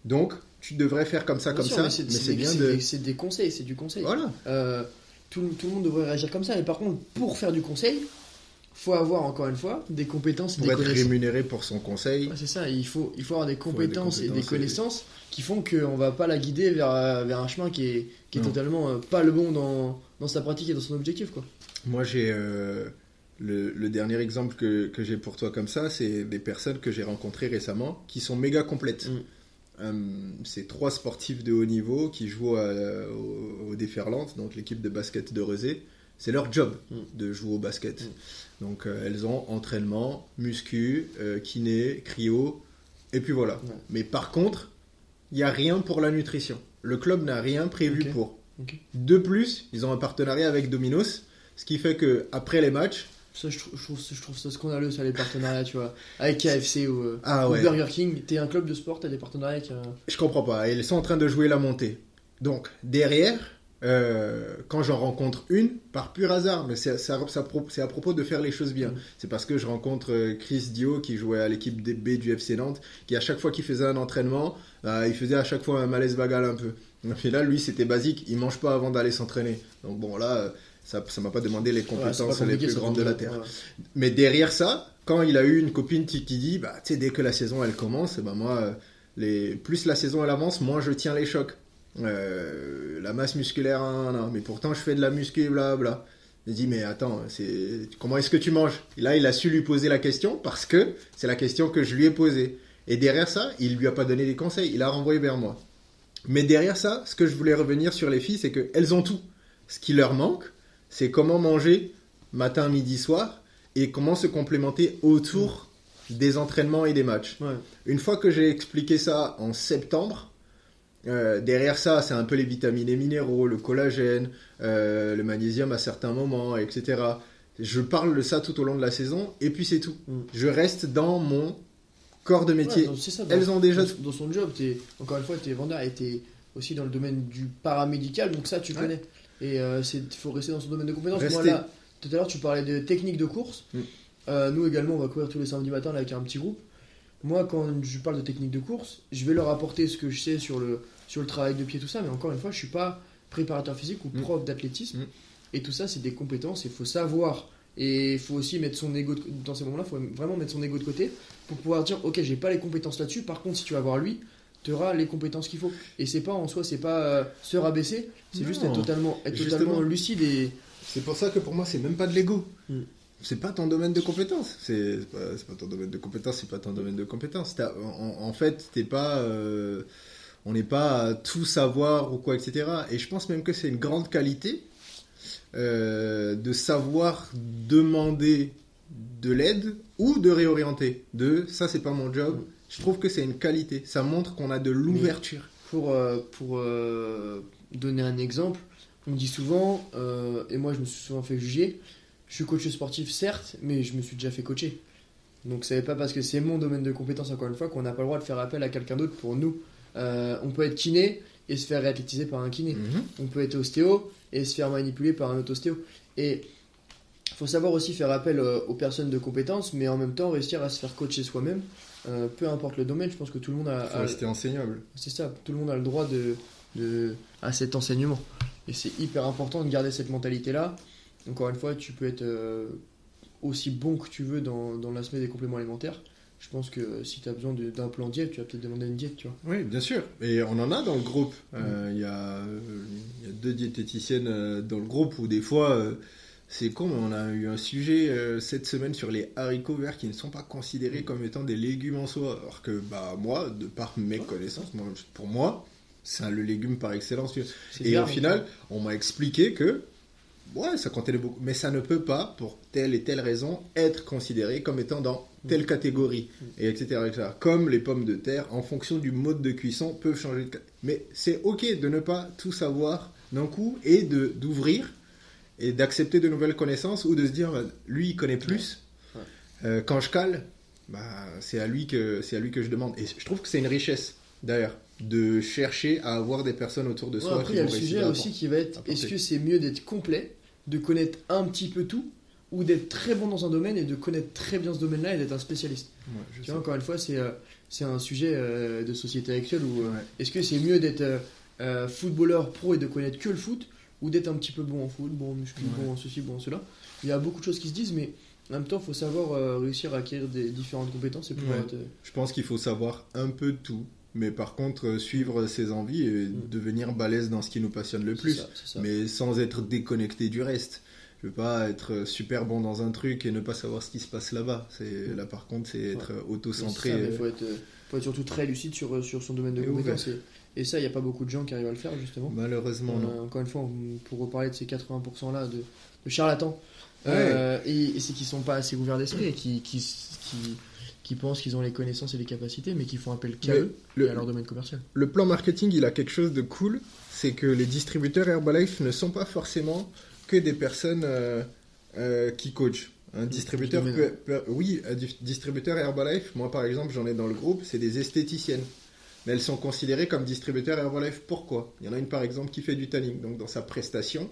Donc, tu devrais faire comme ça, Bien comme sûr, ça, mais c'est c'est des- bien c'est de... des- c'est des conseils, c'est du conseil. Voilà. Euh, tout, tout le monde devrait réagir comme ça. Mais par contre, pour faire du conseil, faut avoir encore une fois des compétences, et Pour des être connaissances. rémunéré pour son conseil. Ouais, c'est ça, il faut, il faut avoir des avoir des compétences, et des et- connaissances qui font qu'on va pas la guider vers, vers un chemin qui est, qui est totalement euh, pas le bon dans, dans sa pratique et dans son objectif. Quoi. Moi, j'ai euh, le, le dernier exemple que, que j'ai pour toi comme ça, c'est des personnes que j'ai rencontrées récemment qui sont méga complètes. Mm. Euh, c'est trois sportifs de haut niveau qui jouent à- au, au Déferlante, donc l'équipe de basket de Rezé. C'est leur job Mm. de jouer au basket. Mm. Donc euh, elles ont entraînement, muscu, euh, kiné, cryo, et puis voilà. Ouais. Mais par contre, il n'y a rien pour la nutrition. Le club n'a rien prévu pour. De plus, ils ont un partenariat avec Domino's, ce qui fait que après les matchs, Ça, je, trouve, je, trouve, je trouve ça scandaleux, ça, les partenariats, tu vois. Avec KFC ou, euh, ah ou ouais, Burger King, t'es un club de sport, t'as des partenariats avec. un- je comprends pas. Ils sont en train de jouer la montée. Donc derrière, euh, quand j'en rencontre une, par pur hasard, mais c'est à propos de faire les choses bien. Mm. C'est parce que je rencontre euh, Chris Dio qui jouait à l'équipe B du FC Nantes, qui à chaque fois qu'il faisait un entraînement, euh, il faisait à chaque fois un malaise vagal un peu. Et là, lui, c'était basique. Il mange pas avant d'aller s'entraîner. Donc bon, là, euh, ça, ça m'a pas demandé les Ouais, compétences les plus grandes de la terre. ouais. Mais derrière ça, quand il a eu une copine qui, qui dit, bah, tu sais, dès que la saison elle commence, ben moi, les, plus la saison elle avance, moins je tiens les chocs. Euh, la masse musculaire, hein, non, mais pourtant je fais de la muscu, blabla. Il dit, mais attends, c'est comment est-ce que tu manges? Et là, il a su lui poser la question parce que c'est la question que je lui ai posée. Et derrière ça, il lui a pas donné des conseils, il a renvoyé vers moi. Mais derrière ça, ce que je voulais revenir sur les filles, c'est qu'elles ont tout. Ce qui leur manque, c'est comment manger matin, midi, soir et comment se complémenter autour des entraînements et des matchs. Ouais. Une fois que j'ai expliqué ça en septembre, euh, derrière ça, c'est un peu les vitamines et minéraux, le collagène, euh, le magnésium à certains moments, etc. Je parle de ça tout au long de la saison et puis c'est tout. Mm. Je reste dans mon corps de métier. Ouais, ça, dans- Elles ont déjà dans, dans son job, t'es, encore une fois, tu es vendeur et tu es aussi dans le domaine du paramédical, donc ça tu Ouais. connais. Et il faut rester dans son domaine de. Moi là, tout à l'heure tu parlais de technique de course. Mm. Euh, nous également, on va courir tous les samedis matins là, avec un petit groupe. Moi, quand je parle de technique de course, je vais leur apporter ce que je sais sur le, sur le travail de pied, tout ça, mais encore une fois, je suis pas préparateur physique ou Mm. prof d'athlétisme. Mm. Et tout ça, c'est des compétences, il faut savoir Et il faut aussi mettre son ego de- dans ces moments-là, il faut vraiment mettre son ego de côté pour pouvoir dire ok, j'ai pas les compétences là-dessus. Par contre, si tu vas voir lui, tu auras les compétences qu'il faut. Et c'est pas en soi, c'est pas euh, se rabaisser, c'est juste être totalement, être Justement. totalement lucide et C'est pour ça que pour moi, c'est même pas de l'ego. Mm. C'est pas ton domaine de compétence. C'est pas, pas ton domaine de compétence, c'est pas ton domaine de compétence. En, en fait, t'es pas. euh, on n'est pas à tout savoir ou quoi, etc. Et je pense même que c'est une grande qualité euh, de savoir demander de l'aide ou de réorienter. De ça, c'est pas mon job. Je trouve que c'est une qualité. Ça montre qu'on a de l'ouverture. Pour, euh, pour euh, donner un exemple, on dit souvent, et moi je me suis souvent fait juger, je suis coach sportif certes, mais je me suis déjà fait coacher. Donc c'est pas parce que c'est mon domaine de compétence encore une fois qu'on n'a pas le droit de faire appel à quelqu'un d'autre pour nous. Euh, on peut être kiné et se faire réathlétiser par un kiné. Mhm. On peut être ostéo et se faire manipuler par un autre ostéo. Et il faut savoir aussi faire appel euh, aux personnes de compétences, mais en même temps réussir à se faire coacher soi-même. Euh, peu importe le domaine, je pense que tout le monde a, Faut a- rester enseignable. c'est ça, tout le monde a le droit de, de- à cet enseignement. Et c'est hyper important de garder cette mentalité-là. Encore une fois, tu peux être euh, aussi bon que tu veux dans, dans l'aspect des compléments alimentaires. Je pense que si tu as besoin d'un plan diète, tu vas peut-être demander une diète, tu vois. Oui, bien sûr. Et on en a dans le groupe. Euh, Il y, a, euh, il y a deux diététiciennes euh, dans le groupe où des fois, c'est con, mais on a eu un sujet cette semaine sur les haricots verts qui ne sont pas considérés comme étant des légumes en soi. Alors que bah, moi, de par mes connaissances, moi, pour moi, c'est le légume par excellence. Et au final, on m'a expliqué que ouais, ça contenait beaucoup, mais ça ne peut pas, pour telle et telle raison, être considéré comme étant dans telle catégorie, et etc., etc. Comme les pommes de terre, en fonction du mode de cuisson, peuvent changer de. ca- Mais c'est ok de ne pas tout savoir d'un coup et de d'ouvrir et d'accepter de nouvelles connaissances ou de se dire, lui, il connaît plus. Ouais. Euh, quand je cale, bah, c'est à lui que c'est à lui que je demande. Et je trouve que c'est une richesse, d'ailleurs, de chercher à avoir des personnes autour de Ouais, soi. après, il y a le sujet aussi qui va être est-ce que c'est mieux d'être complet, de connaître un petit peu tout, ou d'être très bon dans un domaine et de connaître très bien ce domaine-là et d'être un spécialiste Ouais, je Tu sais. vois, encore une fois, c'est euh, c'est un sujet euh, de société actuelle où euh, Ouais. est-ce que c'est mieux d'être footballeur pro et de connaître que le foot ou d'être un petit peu bon en foot, bon en muscu, Ouais. bon en ceci, bon en cela Il y a beaucoup de choses qui se disent, mais en même temps, il faut savoir réussir à acquérir des différentes compétences et pouvoir Ouais. être, Je pense qu'il faut savoir un peu de tout, mais par contre euh, suivre ses envies et devenir balèze dans ce qui nous passionne le plus, ça, c'est ça. mais sans être déconnecté du reste. Je veux pas être euh, super bon dans un truc et ne pas savoir ce qui se passe là-bas. C'est là par contre, c'est être euh, auto-centré. Il faut être, faut être surtout très lucide sur, sur son domaine de Et compétences. Et, et ça, il n'y a pas beaucoup de gens qui arrivent à le faire, justement. Malheureusement, On non. encore une fois, on- pour reparler de ces 80% là de, de charlatans, Ouais. euh, et, et c'est qu'ils sont pas assez ouverts d'esprit et qui, qui, qui, qui pensent qu'ils ont les connaissances et les capacités, mais qui font appel qu'à eux le- et à leur domaine commercial. Le plan marketing, il a quelque chose de cool, c'est que les distributeurs Herbalife ne sont pas forcément que des personnes euh, euh, qui coachent. Un distributeur peut, peut- oui, un di- distributeur Herbalife, moi par exemple, j'en ai dans le groupe, c'est des esthéticiennes. Mais elles sont considérées comme distributeurs Herbalife. Pourquoi? Il y en a une par exemple qui fait du tanning, donc dans sa prestation,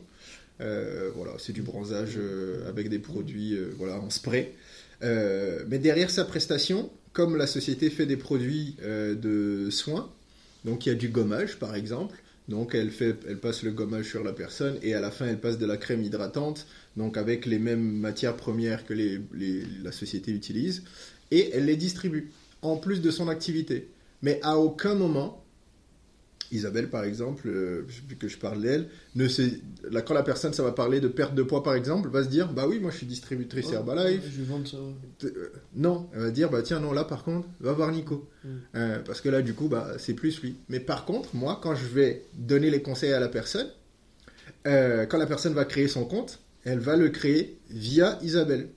euh, voilà, c'est du bronzage euh, avec des produits, euh, voilà, en spray. Euh, mais derrière sa prestation, comme la société fait des produits euh, de soins, donc il y a du gommage par exemple, donc elle, fait, elle passe le gommage sur la personne et à la fin elle passe de la crème hydratante, donc avec les mêmes matières premières que la société utilise, et elle les distribue, en plus de son activité. Mais à aucun moment, Isabelle par exemple, euh, vu que je parle d'elle, ne là, quand la personne ça va parler de perte de poids par exemple, va se dire bah oui moi je suis distributrice Herbalife, Je vais vendre ça. euh, non, elle va dire bah tiens non là par contre va voir Nico Mm. Euh, parce que là du coup bah c'est plus lui. Mais par contre moi quand je vais donner les conseils à la personne, euh, quand la personne va créer son compte, elle va le créer via Isabelle.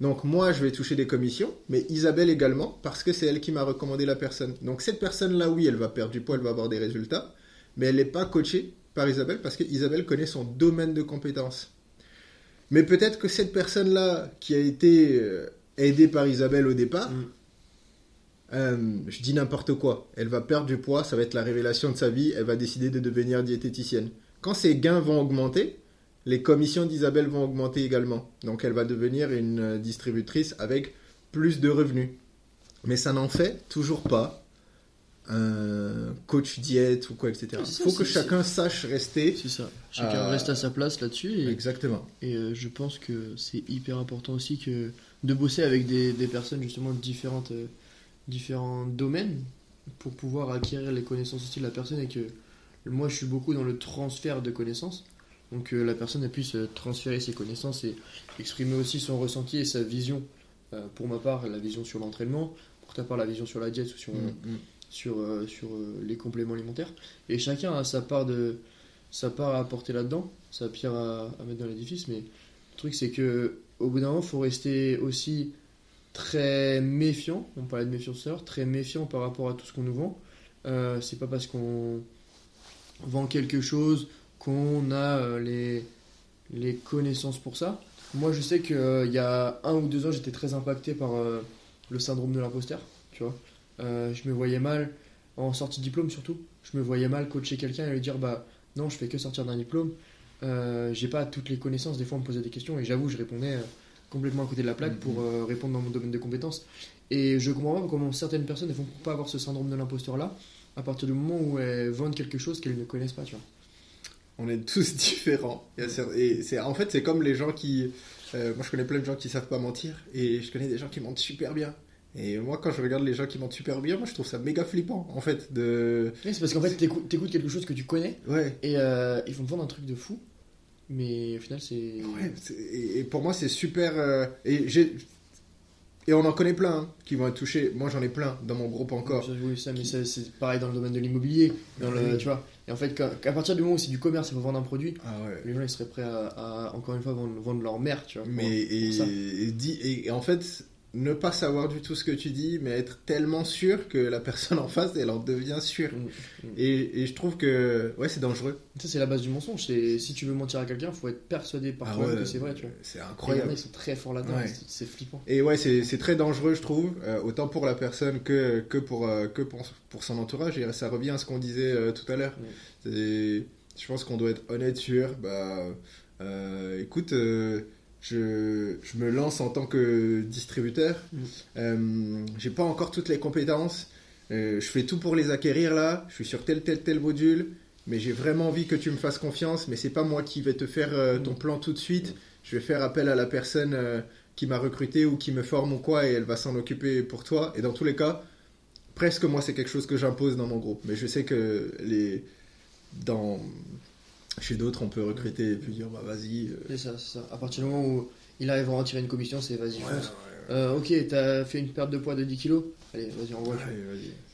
Donc moi je vais toucher des commissions, mais Isabelle également parce que c'est elle qui m'a recommandé la personne. Donc cette personne là oui elle va perdre du poids, elle va avoir des résultats, mais elle n'est pas coachée par Isabelle parce que Isabelle connaît son domaine de compétences. Mais peut-être que cette personne-là, qui a été euh, aidée par Isabelle au départ, Mm. euh, je dis n'importe quoi, elle va perdre du poids, ça va être la révélation de sa vie, elle va décider de devenir diététicienne. Quand ses gains vont augmenter, les commissions d'Isabelle vont augmenter également. Donc elle va devenir une distributrice avec plus de revenus. Mais ça n'en fait toujours pas un coach diète ou quoi, etc. Il faut que chacun sache rester. C'est ça. Chacun Euh, reste à sa place là-dessus. Exactement. et, euh, je pense que c'est hyper important aussi que de bosser avec des, des personnes justement de différentes, euh, différents domaines pour pouvoir acquérir les connaissances aussi de la personne et que moi je suis beaucoup dans le transfert de connaissances. Donc que la personne elle puisse euh, transférer ses connaissances et exprimer aussi son ressenti et sa vision. Euh, pour ma part, la vision sur l'entraînement. Pour ta part, la vision sur la diète ou sur, euh, Mm, mm. sur, euh, sur euh, les compléments alimentaires. Et chacun a sa part, de, sa part à apporter là-dedans, sa pierre à, à mettre dans l'édifice. Mais le truc, c'est que au bout d'un moment, il faut rester aussi très méfiant. On parlait de méfiance tout à l'heure, très méfiant par rapport à tout ce qu'on nous vend. Euh, c'est pas parce qu'on vend quelque chose qu'on a euh, les, les connaissances pour ça. Moi, je sais qu'il y a un ou deux ans, j'étais très impacté par euh, le syndrome de l'imposteur. Tu vois, Euh, je me voyais mal en sortie de diplôme surtout. Je me voyais mal coacher quelqu'un et lui dire bah non, je fais que sortir d'un diplôme. Euh, j'ai pas toutes les connaissances. Des fois, on me posait des questions et j'avoue, je répondais euh, complètement à côté de la plaque pour euh, répondre dans mon domaine de compétences. Et je comprends pas comment certaines personnes ne vont pas avoir ce syndrome de l'imposteur là à partir du moment où elles vendent quelque chose qu'elles ne connaissent pas. Tu vois. On est tous différents. Et c'est, en fait, c'est comme les gens qui. euh, moi, je connais plein de gens qui savent pas mentir. Et je connais des gens qui mentent super bien. Et moi, quand je regarde les gens qui mentent super bien, moi, je trouve ça méga flippant, en fait. De... Oui, c'est parce qu'en fait, t'écoutes t'écoutes quelque chose que tu connais Ouais. et euh, ils vont te vendre un truc de fou. Mais au final, c'est. Ouais, c'est- et, et pour moi, c'est super. euh, et, j'ai... et on en connaît plein hein, qui vont être touchés. Moi, j'en ai plein dans mon groupe encore. Oui, ça, mais c'est pareil dans le domaine de l'immobilier. Dans le, Oui. tu vois. Et en fait, qu'à partir du moment où c'est du commerce, il faut vendre un produit, Ah ouais. les gens ils seraient prêts à, à, encore une fois vendre, vendre leur mère, tu vois. pour- Mais et, pour et et en fait, ne pas savoir du tout ce que tu dis, mais être tellement sûr que la personne en face, elle en devient sûre. Mm. Et, et je trouve que ouais, c'est dangereux. Ça, c'est la base du mensonge. C'est si tu veux mentir à quelqu'un, faut être persuadé par toi Ah ouais, que c'est vrai. C'est il incroyable. ils sont très forts là-dedans, Ouais. c'est- flippant. Et ouais, c'est c'est très dangereux, je trouve, euh, autant pour la personne que, que, pour, euh, que pour, pour son entourage. Et ça revient à ce qu'on disait euh, tout à l'heure. Mm. Je pense qu'on doit être honnête sur, bah, écoute, je, je me lance en tant que distributeur. Mm. Euh, J'ai pas encore toutes les compétences. Euh, je fais tout pour les acquérir là. Je suis sur tel, tel, tel module. Mais j'ai vraiment envie que tu me fasses confiance. Mais c'est pas moi qui vais te faire euh, ton Mm. plan tout de suite. Je vais faire appel à la personne euh, qui m'a recruté ou qui me forme ou quoi. Et elle va s'en occuper pour toi. Et dans tous les cas, presque moi, c'est quelque chose que j'impose dans mon groupe. Mais je sais que les. Dans. Chez d'autres, on peut recruter et puis dire, bah vas-y. euh, C'est ça, c'est ça. À partir du moment où il arrive à en tirer une commission, c'est vas-y, ouais, fonce. ouais, Euh, ok, t'as fait une perte de poids de 10 kilos, allez, vas-y, envoie.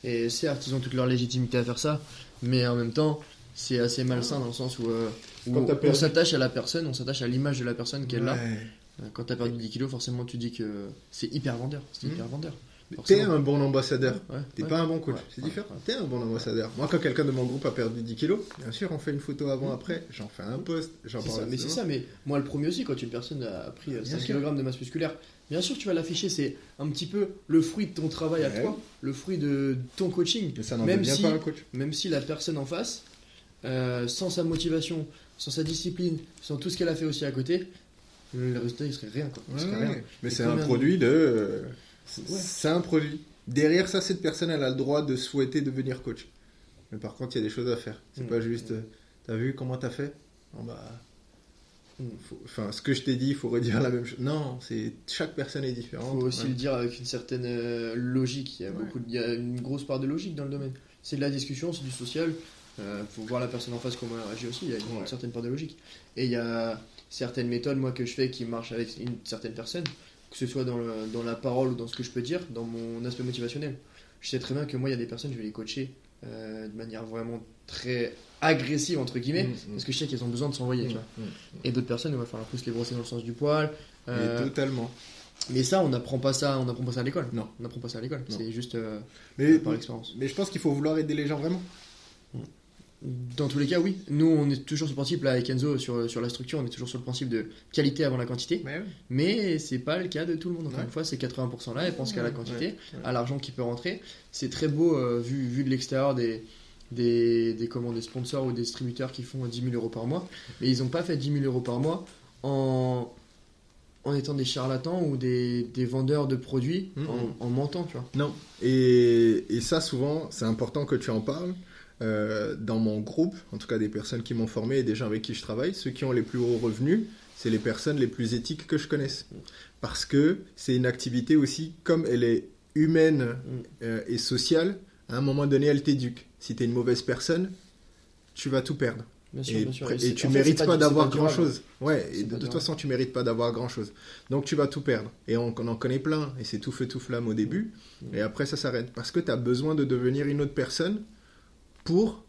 Et certes, ils ont toute leur légitimité à faire ça, mais en même temps, c'est assez malsain dans le sens où, euh, où Quand t'as on perdu- s'attache à la personne, on s'attache à l'image de la personne qu'elle a. Ouais. Quand t'as perdu 10 kilos, forcément, tu dis que c'est hyper vendeur. C'est Mhm. hyper vendeur. T'es un bon ambassadeur. Ouais, T'es ouais. pas un bon coach, Ouais, c'est différent. T'es un bon ambassadeur. Moi, quand quelqu'un de mon groupe a perdu 10 kilos, bien sûr, on fait une photo avant, Mhm. après, j'en fais un post, j'en parle. ça, mais c'est ça, mais moi le premier aussi, quand une personne a pris euh, Bien 5 sûr. kg de masse musculaire, bien sûr tu vas l'afficher, c'est un petit peu le fruit de ton travail à toi, le fruit de ton coaching. Mais ça n'en Même si- pas un coach. Même si la personne en face, euh, sans sa motivation, sans sa discipline, sans tout ce qu'elle a fait aussi à côté, le résultat il serait rien quoi. Il Ouais, serait rien. Mais c'est un de- produit de. Euh, c'est un produit. Derrière ça, cette personne, elle a le droit de souhaiter devenir coach. Mais par contre, il y a des choses à faire. C'est Mm. pas juste. euh, T'as vu comment t'as fait? Bah, Mm. faut- Enfin, ce que je t'ai dit, il faut redire la même chose. Non, c'est chaque personne est différente. faut aussi Ouais. le dire avec une certaine euh, logique. Il y, a beaucoup de- il y a une grosse part de logique dans le domaine. C'est de la discussion, c'est du social. Il faut voir la personne en face comment elle réagit aussi. Il y a une Ouais. certaine part de logique. Et il y a certaines méthodes moi que je fais qui marchent avec une certaine personne, que ce soit dans, le- dans la parole ou dans ce que je peux dire, dans mon aspect motivationnel. Je sais très bien que moi, il y a des personnes, je vais les coacher euh, de manière vraiment très agressive, entre guillemets, Mm, mm. parce que je sais qu'elles ont besoin de s'envoyer. Mm. Et d'autres personnes, il va falloir plus les brosser dans le sens du poil. Mais euh, totalement. mais ça, on n'apprend pas ça, on n'apprend pas ça à l'école. Non. On n'apprend pas ça à l'école. C'est juste euh, Mais, par l'expérience. mais je pense qu'il faut vouloir aider les gens vraiment. Dans tous les cas, oui. Nous, on est toujours sur le principe, là, avec Enzo, sur, sur la structure, on est toujours sur le principe de qualité avant la quantité. Mais oui. Mais c'est pas le cas de tout le monde. Encore Ouais. une fois, c'est 80% là, ils pensent qu'à la quantité, ouais. à l'argent qui peut rentrer. C'est très beau, euh, vu, vu de l'extérieur des, des, des, comment, des sponsors ou des distributeurs qui font 10 000 euros par mois. Mais ils n'ont pas fait 10 000 euros par mois en en étant des charlatans ou des, des vendeurs de produits Mhm. en, en mentant, tu vois. Non. Et, et ça, souvent, c'est important que tu en parles. Euh, dans mon groupe, en tout cas des personnes qui m'ont formé et des gens avec qui je travaille, ceux qui ont les plus hauts revenus, c'est les personnes les plus éthiques que je connaisse. Parce que c'est une activité aussi, comme elle est humaine euh, et sociale, à un moment donné, elle t'éduque. Si tu es une mauvaise personne, tu vas tout perdre. Bien sûr, Et, bien sûr. et tu fait, mérites pas, d'avoir grand chose. Ouais, et de toute façon, tu mérites pas d'avoir grand chose. Donc tu vas tout perdre. Et on, on en connaît plein. Et c'est tout feu, tout flamme au début. Mm. Et après, ça s'arrête. Parce que tu as besoin de devenir une autre personne pour,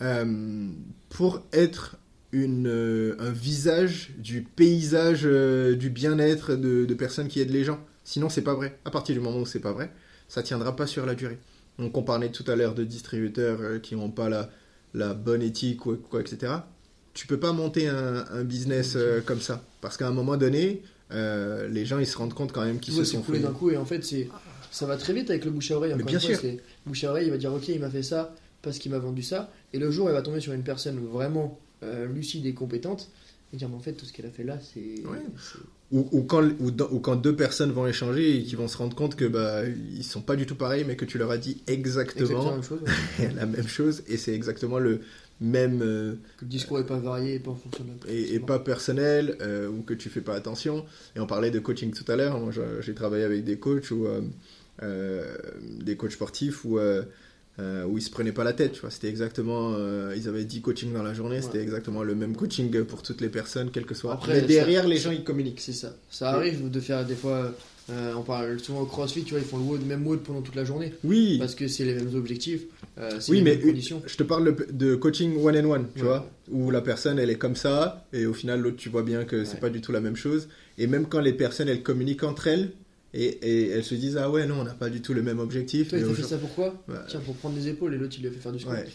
euh, pour être une, euh, un visage du paysage euh, du bien-être de, de personnes qui aident les gens. Sinon, c'est pas vrai. À partir du moment où c'est pas vrai, ça tiendra pas sur la durée. Donc, on parlait tout à l'heure de distributeurs euh, qui n'ont pas la, la bonne éthique ou quoi, etc. Tu peux pas monter un, un business comme ça. Parce qu'à un moment donné, les gens ils se rendent compte quand même qu'ils se sont fait. d'un coup et en fait c'est ça va très vite avec le bouche à oreille. Mais bien fois, sûr. bouche à oreille il va dire ok il m'a fait ça parce qu'il m'a vendu ça et le jour il va tomber sur une personne vraiment euh, lucide et compétente et dire mais en fait tout ce qu'elle a fait là c'est Ouais. Ou, ou quand, ou, ou quand deux personnes vont échanger et qui vont se rendre compte que bah ils sont pas du tout pareils, mais que tu leur as dit exactement exactement, la même chose. ouais. la même chose et c'est exactement le même euh, que le discours est pas varié et pas en fonction de la et, et pas personnel euh, ou que tu fais pas attention. Et on parlait de coaching tout à l'heure. Moi, j'ai travaillé avec des coachs ou euh, euh, des coachs sportifs où euh, où ils se prenaient pas la tête. Tu vois, c'était exactement. euh, ils avaient 10 coachings dans la journée. C'était exactement le même coaching pour toutes les personnes, quel que soit. Après, Mais derrière, ça- les gens ils communiquent. c'est ça ça arrive de faire des fois euh, on parle souvent au crossfit tu vois ils font le WOD même WOD pendant toute la journée Oui. parce que c'est les mêmes objectifs euh, Oui, mais Je te parle de, de coaching one and one, tu Ouais. vois, où la personne elle est comme ça et au final l'autre tu vois bien que c'est Ouais. pas du tout la même chose. Et même quand les personnes elles communiquent entre elles et, et elles se disent ah ouais non on n'a pas du tout le même objectif. toi mais il fait ça pourquoi Ouais. tiens pour prendre les épaules et l'autre il lui a fait faire du squat Ouais, ouais,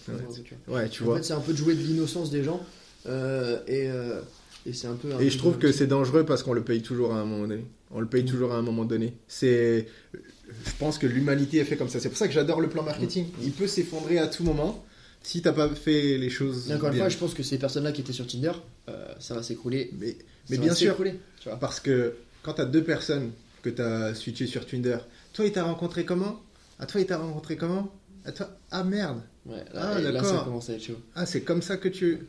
Tu vois. Ouais, tu en vois. fait c'est un peu de jouer de l'innocence des gens euh, et, euh, et c'est un peu un Et je trouve que c'est dangereux parce qu'on le paye toujours à un moment donné. On le paye Mm. toujours à un moment donné. C'est, je pense que l'humanité est fait comme ça. C'est pour ça que j'adore le plan marketing. Mm. Il peut s'effondrer à tout moment si t'as pas fait les choses Et encore une fois, je pense que ces personnes-là qui étaient sur Tinder, euh, ça va s'écrouler. Mais, mais bien sûr, tu vois. Parce que quand tu as deux personnes que tu as switché sur Tinder, toi il t'a rencontré comment? À toi il t'a rencontré comment? À toi Ah merde Ouais, là, Ah, là, d'accord. ça commence à être chaud. Ah c'est comme ça que tu.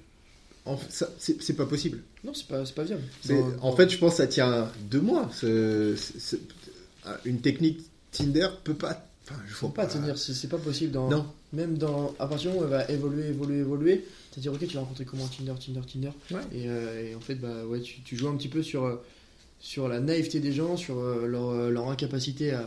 En ça- c'est c'est pas possible. Non, c'est pas, c'est pas viable. C'est- En fait, je pense que ça tient deux mois. Ce- une technique Tinder peut pas. Enfin, je vois pas tenir, c'est c'est pas possible. Dans, Non. Même dans, à partir du moment où elle va évoluer, évoluer, évoluer, c'est-à-dire, ok, tu vas rencontrer comment? Tinder, Tinder, Tinder. Ouais. Et, euh, et en fait, bah, ouais, tu, tu joues un petit peu sur, euh, sur la naïveté des gens, sur euh, leur, euh, leur incapacité à,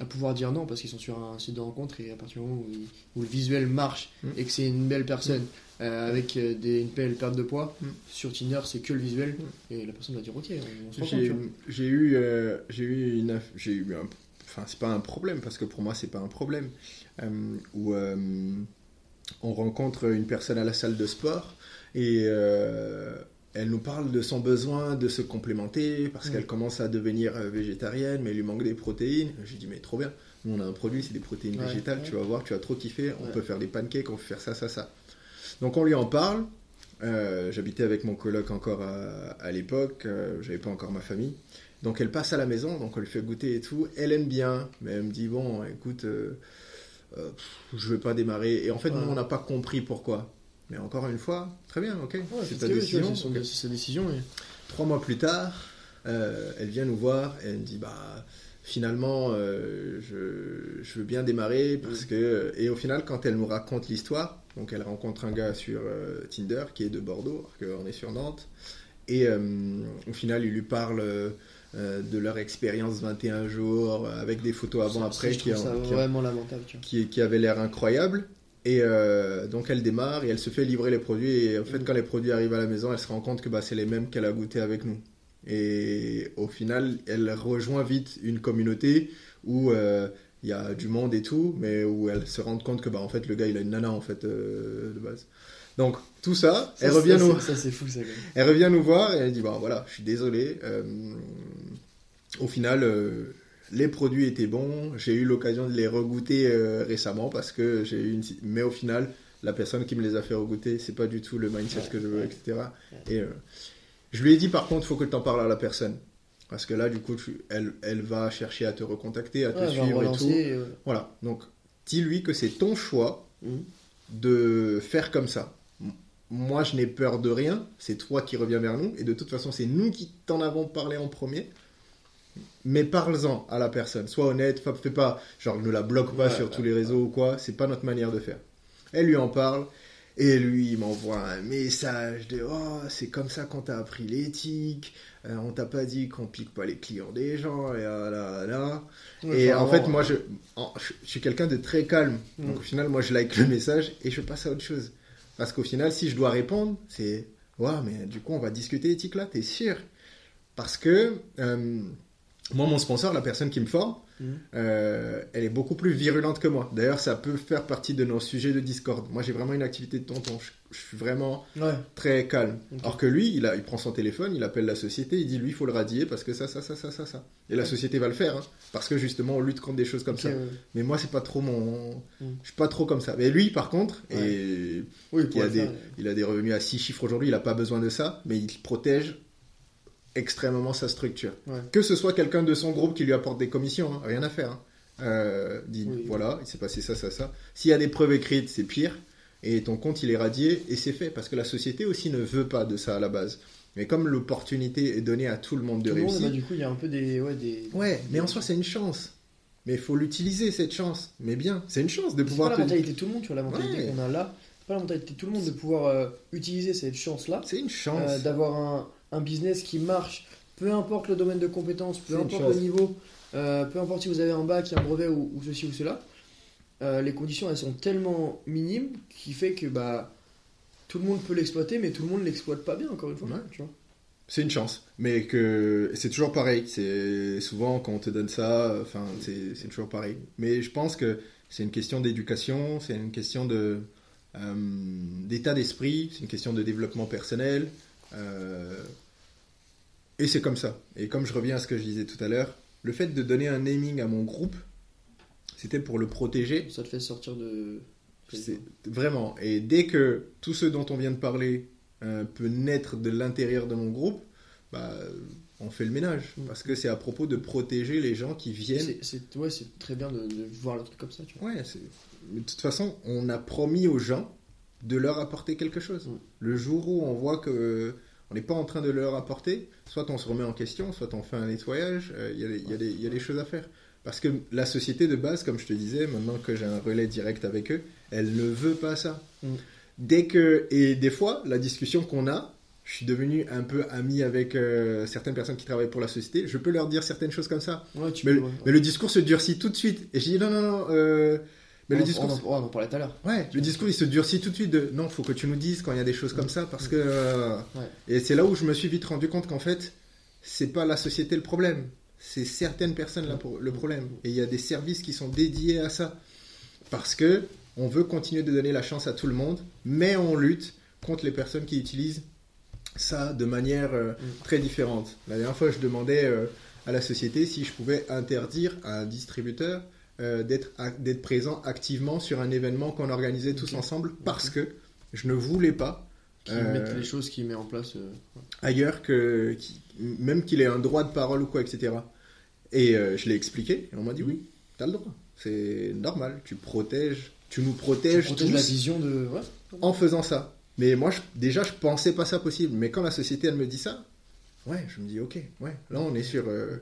à pouvoir dire non parce qu'ils sont sur un site de rencontre et à partir du moment où, où le visuel marche Mm. et que c'est une belle personne euh, avec euh, des, une belle perte de poids, Mm. sur Tinder, c'est que le visuel et la personne va dire, ok, on, on se rencontre, J'ai eu, euh, j'ai eu une, j'ai eu un, enfin c'est pas un problème parce que pour moi c'est pas un problème euh, où on rencontre une personne à la salle de sport et elle nous parle de son besoin de se complémenter parce Mm. qu'elle commence à devenir euh, végétarienne mais il lui manque des protéines. J'ai dit mais trop bien, nous on a un produit c'est des protéines Ouais, végétales, ouais. tu vas voir, tu vas trop kiffer, on Ouais. peut faire des pancakes, on peut faire ça ça ça. Donc on lui en parle. Euh, J'habitais avec mon coloc encore à, à l'époque, euh, j'avais pas encore ma famille. Donc elle passe à la maison, donc on lui fait goûter et tout. Elle aime bien, mais elle me dit bon, écoute, euh, euh, je vais pas démarrer. Et en fait, Ouais. nous on n'a pas compris pourquoi. Mais encore une fois, très bien, ok, Ouais, c'est ta décision. c'est sa décision. et- Trois mois plus tard, euh, elle vient nous voir et elle me dit bah finalement euh, je, je veux bien démarrer parce Mm. que et au final quand elle nous raconte l'histoire, donc elle rencontre un gars sur euh, Tinder qui est de Bordeaux, alors qu'on est sur Nantes et euh, au final il lui parle euh, de leur expérience 21 jours avec des photos avant après qui, ça qui ont- vraiment lamentable, tu vois. qui, qui avait l'air incroyable. Et euh, donc elle démarre et elle se fait livrer les produits. Et en fait, Mm. quand les produits arrivent à la maison, elle se rend compte que bah, c'est les mêmes qu'elle a goûté avec nous. Et au final, elle rejoint vite une communauté où euh, il y a du monde et tout, mais où elle se rend compte que bah, en fait, le gars, il a une nana en fait euh, de base. Donc tout ça, elle revient ça, nous, Ça, c'est fou, ça, quand même. elle revient nous voir et elle dit bon voilà, je suis désolé. au final, les produits étaient bons. J'ai eu l'occasion de les regoûter euh, récemment parce que j'ai eu une. Mais au final, la personne qui me les a fait regoûter, c'est pas du tout le mindset Ouais, que je veux, ouais. etc. Et euh, je lui ai dit par contre, faut que tu en parles à la personne Parce que là, du coup, tu- elle, elle va chercher à te recontacter, à te suivre et tout. euh, Voilà. Donc, dis-lui que c'est ton choix Mhm. de faire comme ça. Moi, je n'ai peur de rien. C'est toi qui reviens vers nous. Et de toute façon, c'est nous qui t'en avons parlé en premier. Mais parle-en à la personne. Sois honnête. fa- Fais pas, genre, ne la bloque pas Ouais, sur ouais, tous les réseaux ou quoi. C'est pas notre manière de faire. Elle lui en parle. Et lui, il m'envoie un message de Oh, c'est comme ça qu'on t'a appris l'éthique. Euh, on t'a pas dit qu'on pique pas les clients des gens. Et ah là là. ouais, Et en fait, moi, je, en- je, je suis quelqu'un de très calme. Mm. Donc, au final, moi, je like le message et je passe à autre chose. Parce qu'au final, si je dois répondre, c'est Ouais, mais du coup, on va discuter éthique là, t'es sûr? Parce que euh, moi, mon sponsor, la personne qui me forme, Mhm. euh, elle est beaucoup plus virulente que moi. D'ailleurs, ça peut faire partie de nos sujets de Discord. Moi, j'ai vraiment une activité de tonton. Je, je suis vraiment Ouais. très calme. Alors que lui, il, a, il prend son téléphone, il appelle la société, il dit lui, il faut le radier parce que ça, ça, ça, ça, ça, ça. Et la société va le faire, hein, parce que justement, on lutte contre des choses comme ça. ouais. Mais moi, c'est pas trop mon. Mm. Je suis pas trop comme ça. Mais lui, par contre, et Oui, il a, des, il a des revenus à 6 chiffres aujourd'hui, il a pas besoin de ça, mais il protège extrêmement sa structure. Ouais. Que ce soit quelqu'un de son groupe qui lui apporte des commissions, hein, rien à faire. hein. Euh, dit Oui. voilà, il s'est passé ça, ça, ça. S'il y a des preuves écrites, c'est pire. Et ton compte, il est radié et c'est fait parce que la société aussi ne veut pas de ça à la base. Mais comme l'opportunité est donnée à tout le monde de Tout monde, réussir, bah, du coup, il y a un peu des. Ouais, des... ouais, mais en soi, c'est une chance. Mais il faut l'utiliser cette chance. Mais bien, c'est une chance de C'est pas pouvoir la mentalité de tout le monde, tu vois, la mentalité Ouais. qu'on a là. C'est pas la mentalité de tout le monde de pouvoir euh, utiliser cette chance-là, C'est une chance. euh, d'avoir un, un business qui marche, peu importe le domaine de compétences, peu importe le niveau, euh, peu importe si vous avez un bac, un brevet ou, ou ceci ou cela. euh, les conditions elles sont tellement minimes qui fait que bah tout le monde peut l'exploiter, mais tout le monde l'exploite pas bien encore une fois. Ouais. C'est une chance, mais que c'est toujours pareil. C'est souvent quand on te donne ça, enfin c'est c'est toujours pareil. Mais je pense que c'est une question d'éducation, c'est une question de euh, d'état d'esprit, c'est une question de développement personnel, euh, et c'est comme ça. Et comme je reviens à ce que je disais tout à l'heure, le fait de donner un naming à mon groupe, c'était pour le protéger Ça te fait sortir de. vraiment. Et dès que tout ce dont on vient de parler euh, peut naître de l'intérieur de mon groupe, bah, on fait le ménage. Mm. Parce que c'est à propos de protéger les gens qui viennent. C'est- C'est ouais, c'est très bien de, de voir le truc comme ça. Tu vois. Ouais, de toute façon, on a promis aux gens de leur apporter quelque chose. Mm. Le jour où on voit que euh, on n'est pas en train de leur apporter, soit on se remet en question, soit on fait un nettoyage, euh, il y a des- y, y a choses à faire. Parce que la société de base, comme je te disais, maintenant que j'ai un relais direct avec eux, elle ne veut pas ça. Mm. Dès que et des fois, la discussion qu'on a, je suis devenu un peu ami avec euh, certaines personnes qui travaillent pour la société. Je peux leur dire certaines choses comme ça, Ouais, tu mais, peux, ouais. mais le discours se durcit tout de suite. Et je dis non, non, non. euh, mais on, le discours, on en, on en parlait tout à l'heure. ouais, le discours il se durcit tout de suite. De non, faut que tu nous dises quand il y a des choses comme ça parce que. euh, Ouais. Et c'est là où je me suis vite rendu compte qu'en fait, c'est pas la société le problème, c'est certaines personnes là pour le problème. Et il y a des services qui sont dédiés à ça parce que on veut continuer de donner la chance à tout le monde, mais on lutte contre les personnes qui utilisent ça de manière euh, très différente. La dernière fois, je demandais euh, à la société si je pouvais interdire à un distributeur euh, d'être présent activement sur un événement qu'on organisait tous Ok. ensemble parce que je ne voulais pas Qui Euh, mettent les choses qu'il met en place. euh, ailleurs que qui- même qu'il ait un droit de parole ou quoi, etc. Et euh, je l'ai expliqué, et on m'a dit oui, t'as le droit, c'est normal, tu protèges, tu nous tu protèges protèges tous la vision de. Ouais. en faisant ça. Mais moi, je- déjà, je pensais pas ça possible. Mais quand la société, elle me dit ça, ouais, je me dis, ok, ouais, là, on est sur, euh,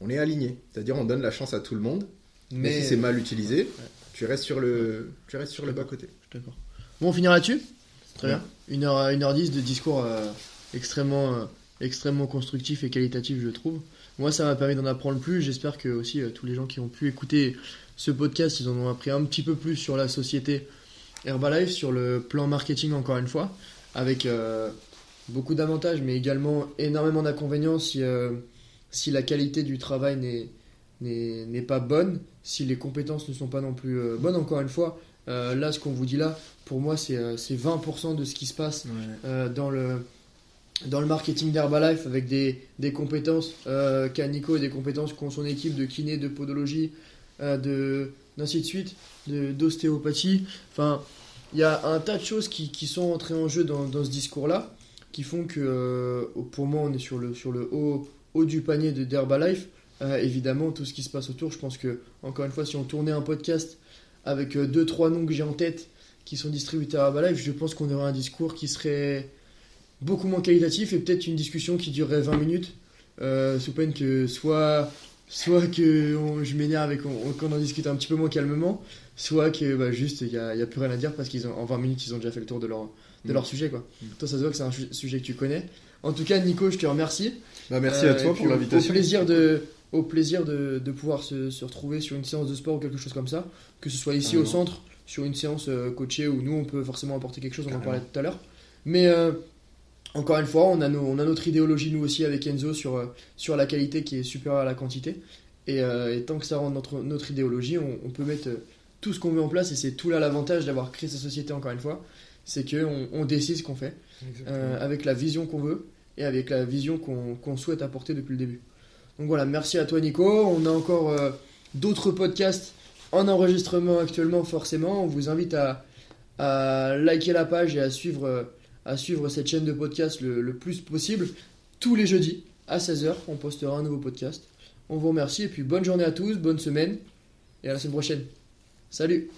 on est aligné. C'est-à-dire, on donne la chance à tout le monde. Mais, si c'est mal utilisé, tu restes sur le, tu restes sur le bas côté. D'accord. Bon, on finira là-dessus Très bien. 1h, 1h10 de discours euh, extrêmement, euh, extrêmement constructif et qualitatif, je trouve. Moi, ça m'a permis d'en apprendre plus. J'espère que aussi euh, tous les gens qui ont pu écouter ce podcast, ils en ont appris un petit peu plus sur la société Herbalife, sur le plan marketing, encore une fois, avec euh, beaucoup d'avantages, mais également énormément d'inconvénients si, euh, si la qualité du travail n'est n'est pas bonne, si les compétences ne sont pas non plus euh, bonnes, encore une fois. euh, là, ce qu'on vous dit là, pour moi, c'est euh, c'est 20% de ce qui se passe euh, dans, le, dans le marketing d'Herbalife avec des, des compétences euh, qu'a Nico et des compétences qu'ont son équipe de kiné, de podologie, euh, de d'ainsi de suite, d'ostéopathie. Enfin, il y a un tas de choses qui, qui sont entrées en jeu dans, dans ce discours-là qui font que euh, pour moi, on est sur le, sur le haut haut du panier de d'Herbalife. Euh, évidemment, tout ce qui se passe autour, je pense que, encore une fois, si on tournait un podcast avec euh, deux, trois noms que j'ai en tête qui sont distributeurs Herbalife, je pense qu'on aurait un discours qui serait beaucoup moins qualitatif et peut-être une discussion qui durerait 20 minutes, euh, sous peine que soit, soit que on- je m'énerve et qu'on en discute un petit peu moins calmement, soit que bah, juste il n'y a, il y a plus rien à dire parce qu'en 20 minutes ils ont déjà fait le tour de leur, de Mm. leur sujet. Quoi. Mm. Toi, ça se voit que c'est un su- sujet que tu connais. En tout cas, Nico, je te remercie. Bah, merci Euh, à toi pour l'invitation. Au plaisir de, au plaisir de, de pouvoir se, se retrouver sur une séance de sport ou quelque chose comme ça, que ce soit ici au centre, sur une séance euh, coachée où nous on peut forcément apporter quelque chose, on en parlait tout à l'heure. Mais euh, encore une fois, on a, nos- on a notre idéologie nous aussi avec Enzo sur, euh, sur la qualité qui est supérieure à la quantité. Et, euh, et tant que ça rentre notre, notre idéologie, on, on peut mettre tout ce qu'on veut en place et c'est tout là l'avantage d'avoir créé sa société encore une fois, c'est qu'on on décide ce qu'on fait euh, avec la vision qu'on veut et avec la vision qu'on qu'on souhaite apporter depuis le début. Donc voilà, merci à toi Nico. On a encore euh, d'autres podcasts en enregistrement actuellement forcément. On vous invite à, liker la page et à suivre, euh, à suivre cette chaîne de podcast le, le plus possible. Tous les jeudis à 16h, on postera un nouveau podcast. On vous remercie et puis bonne journée à tous, bonne semaine et à la semaine prochaine. Salut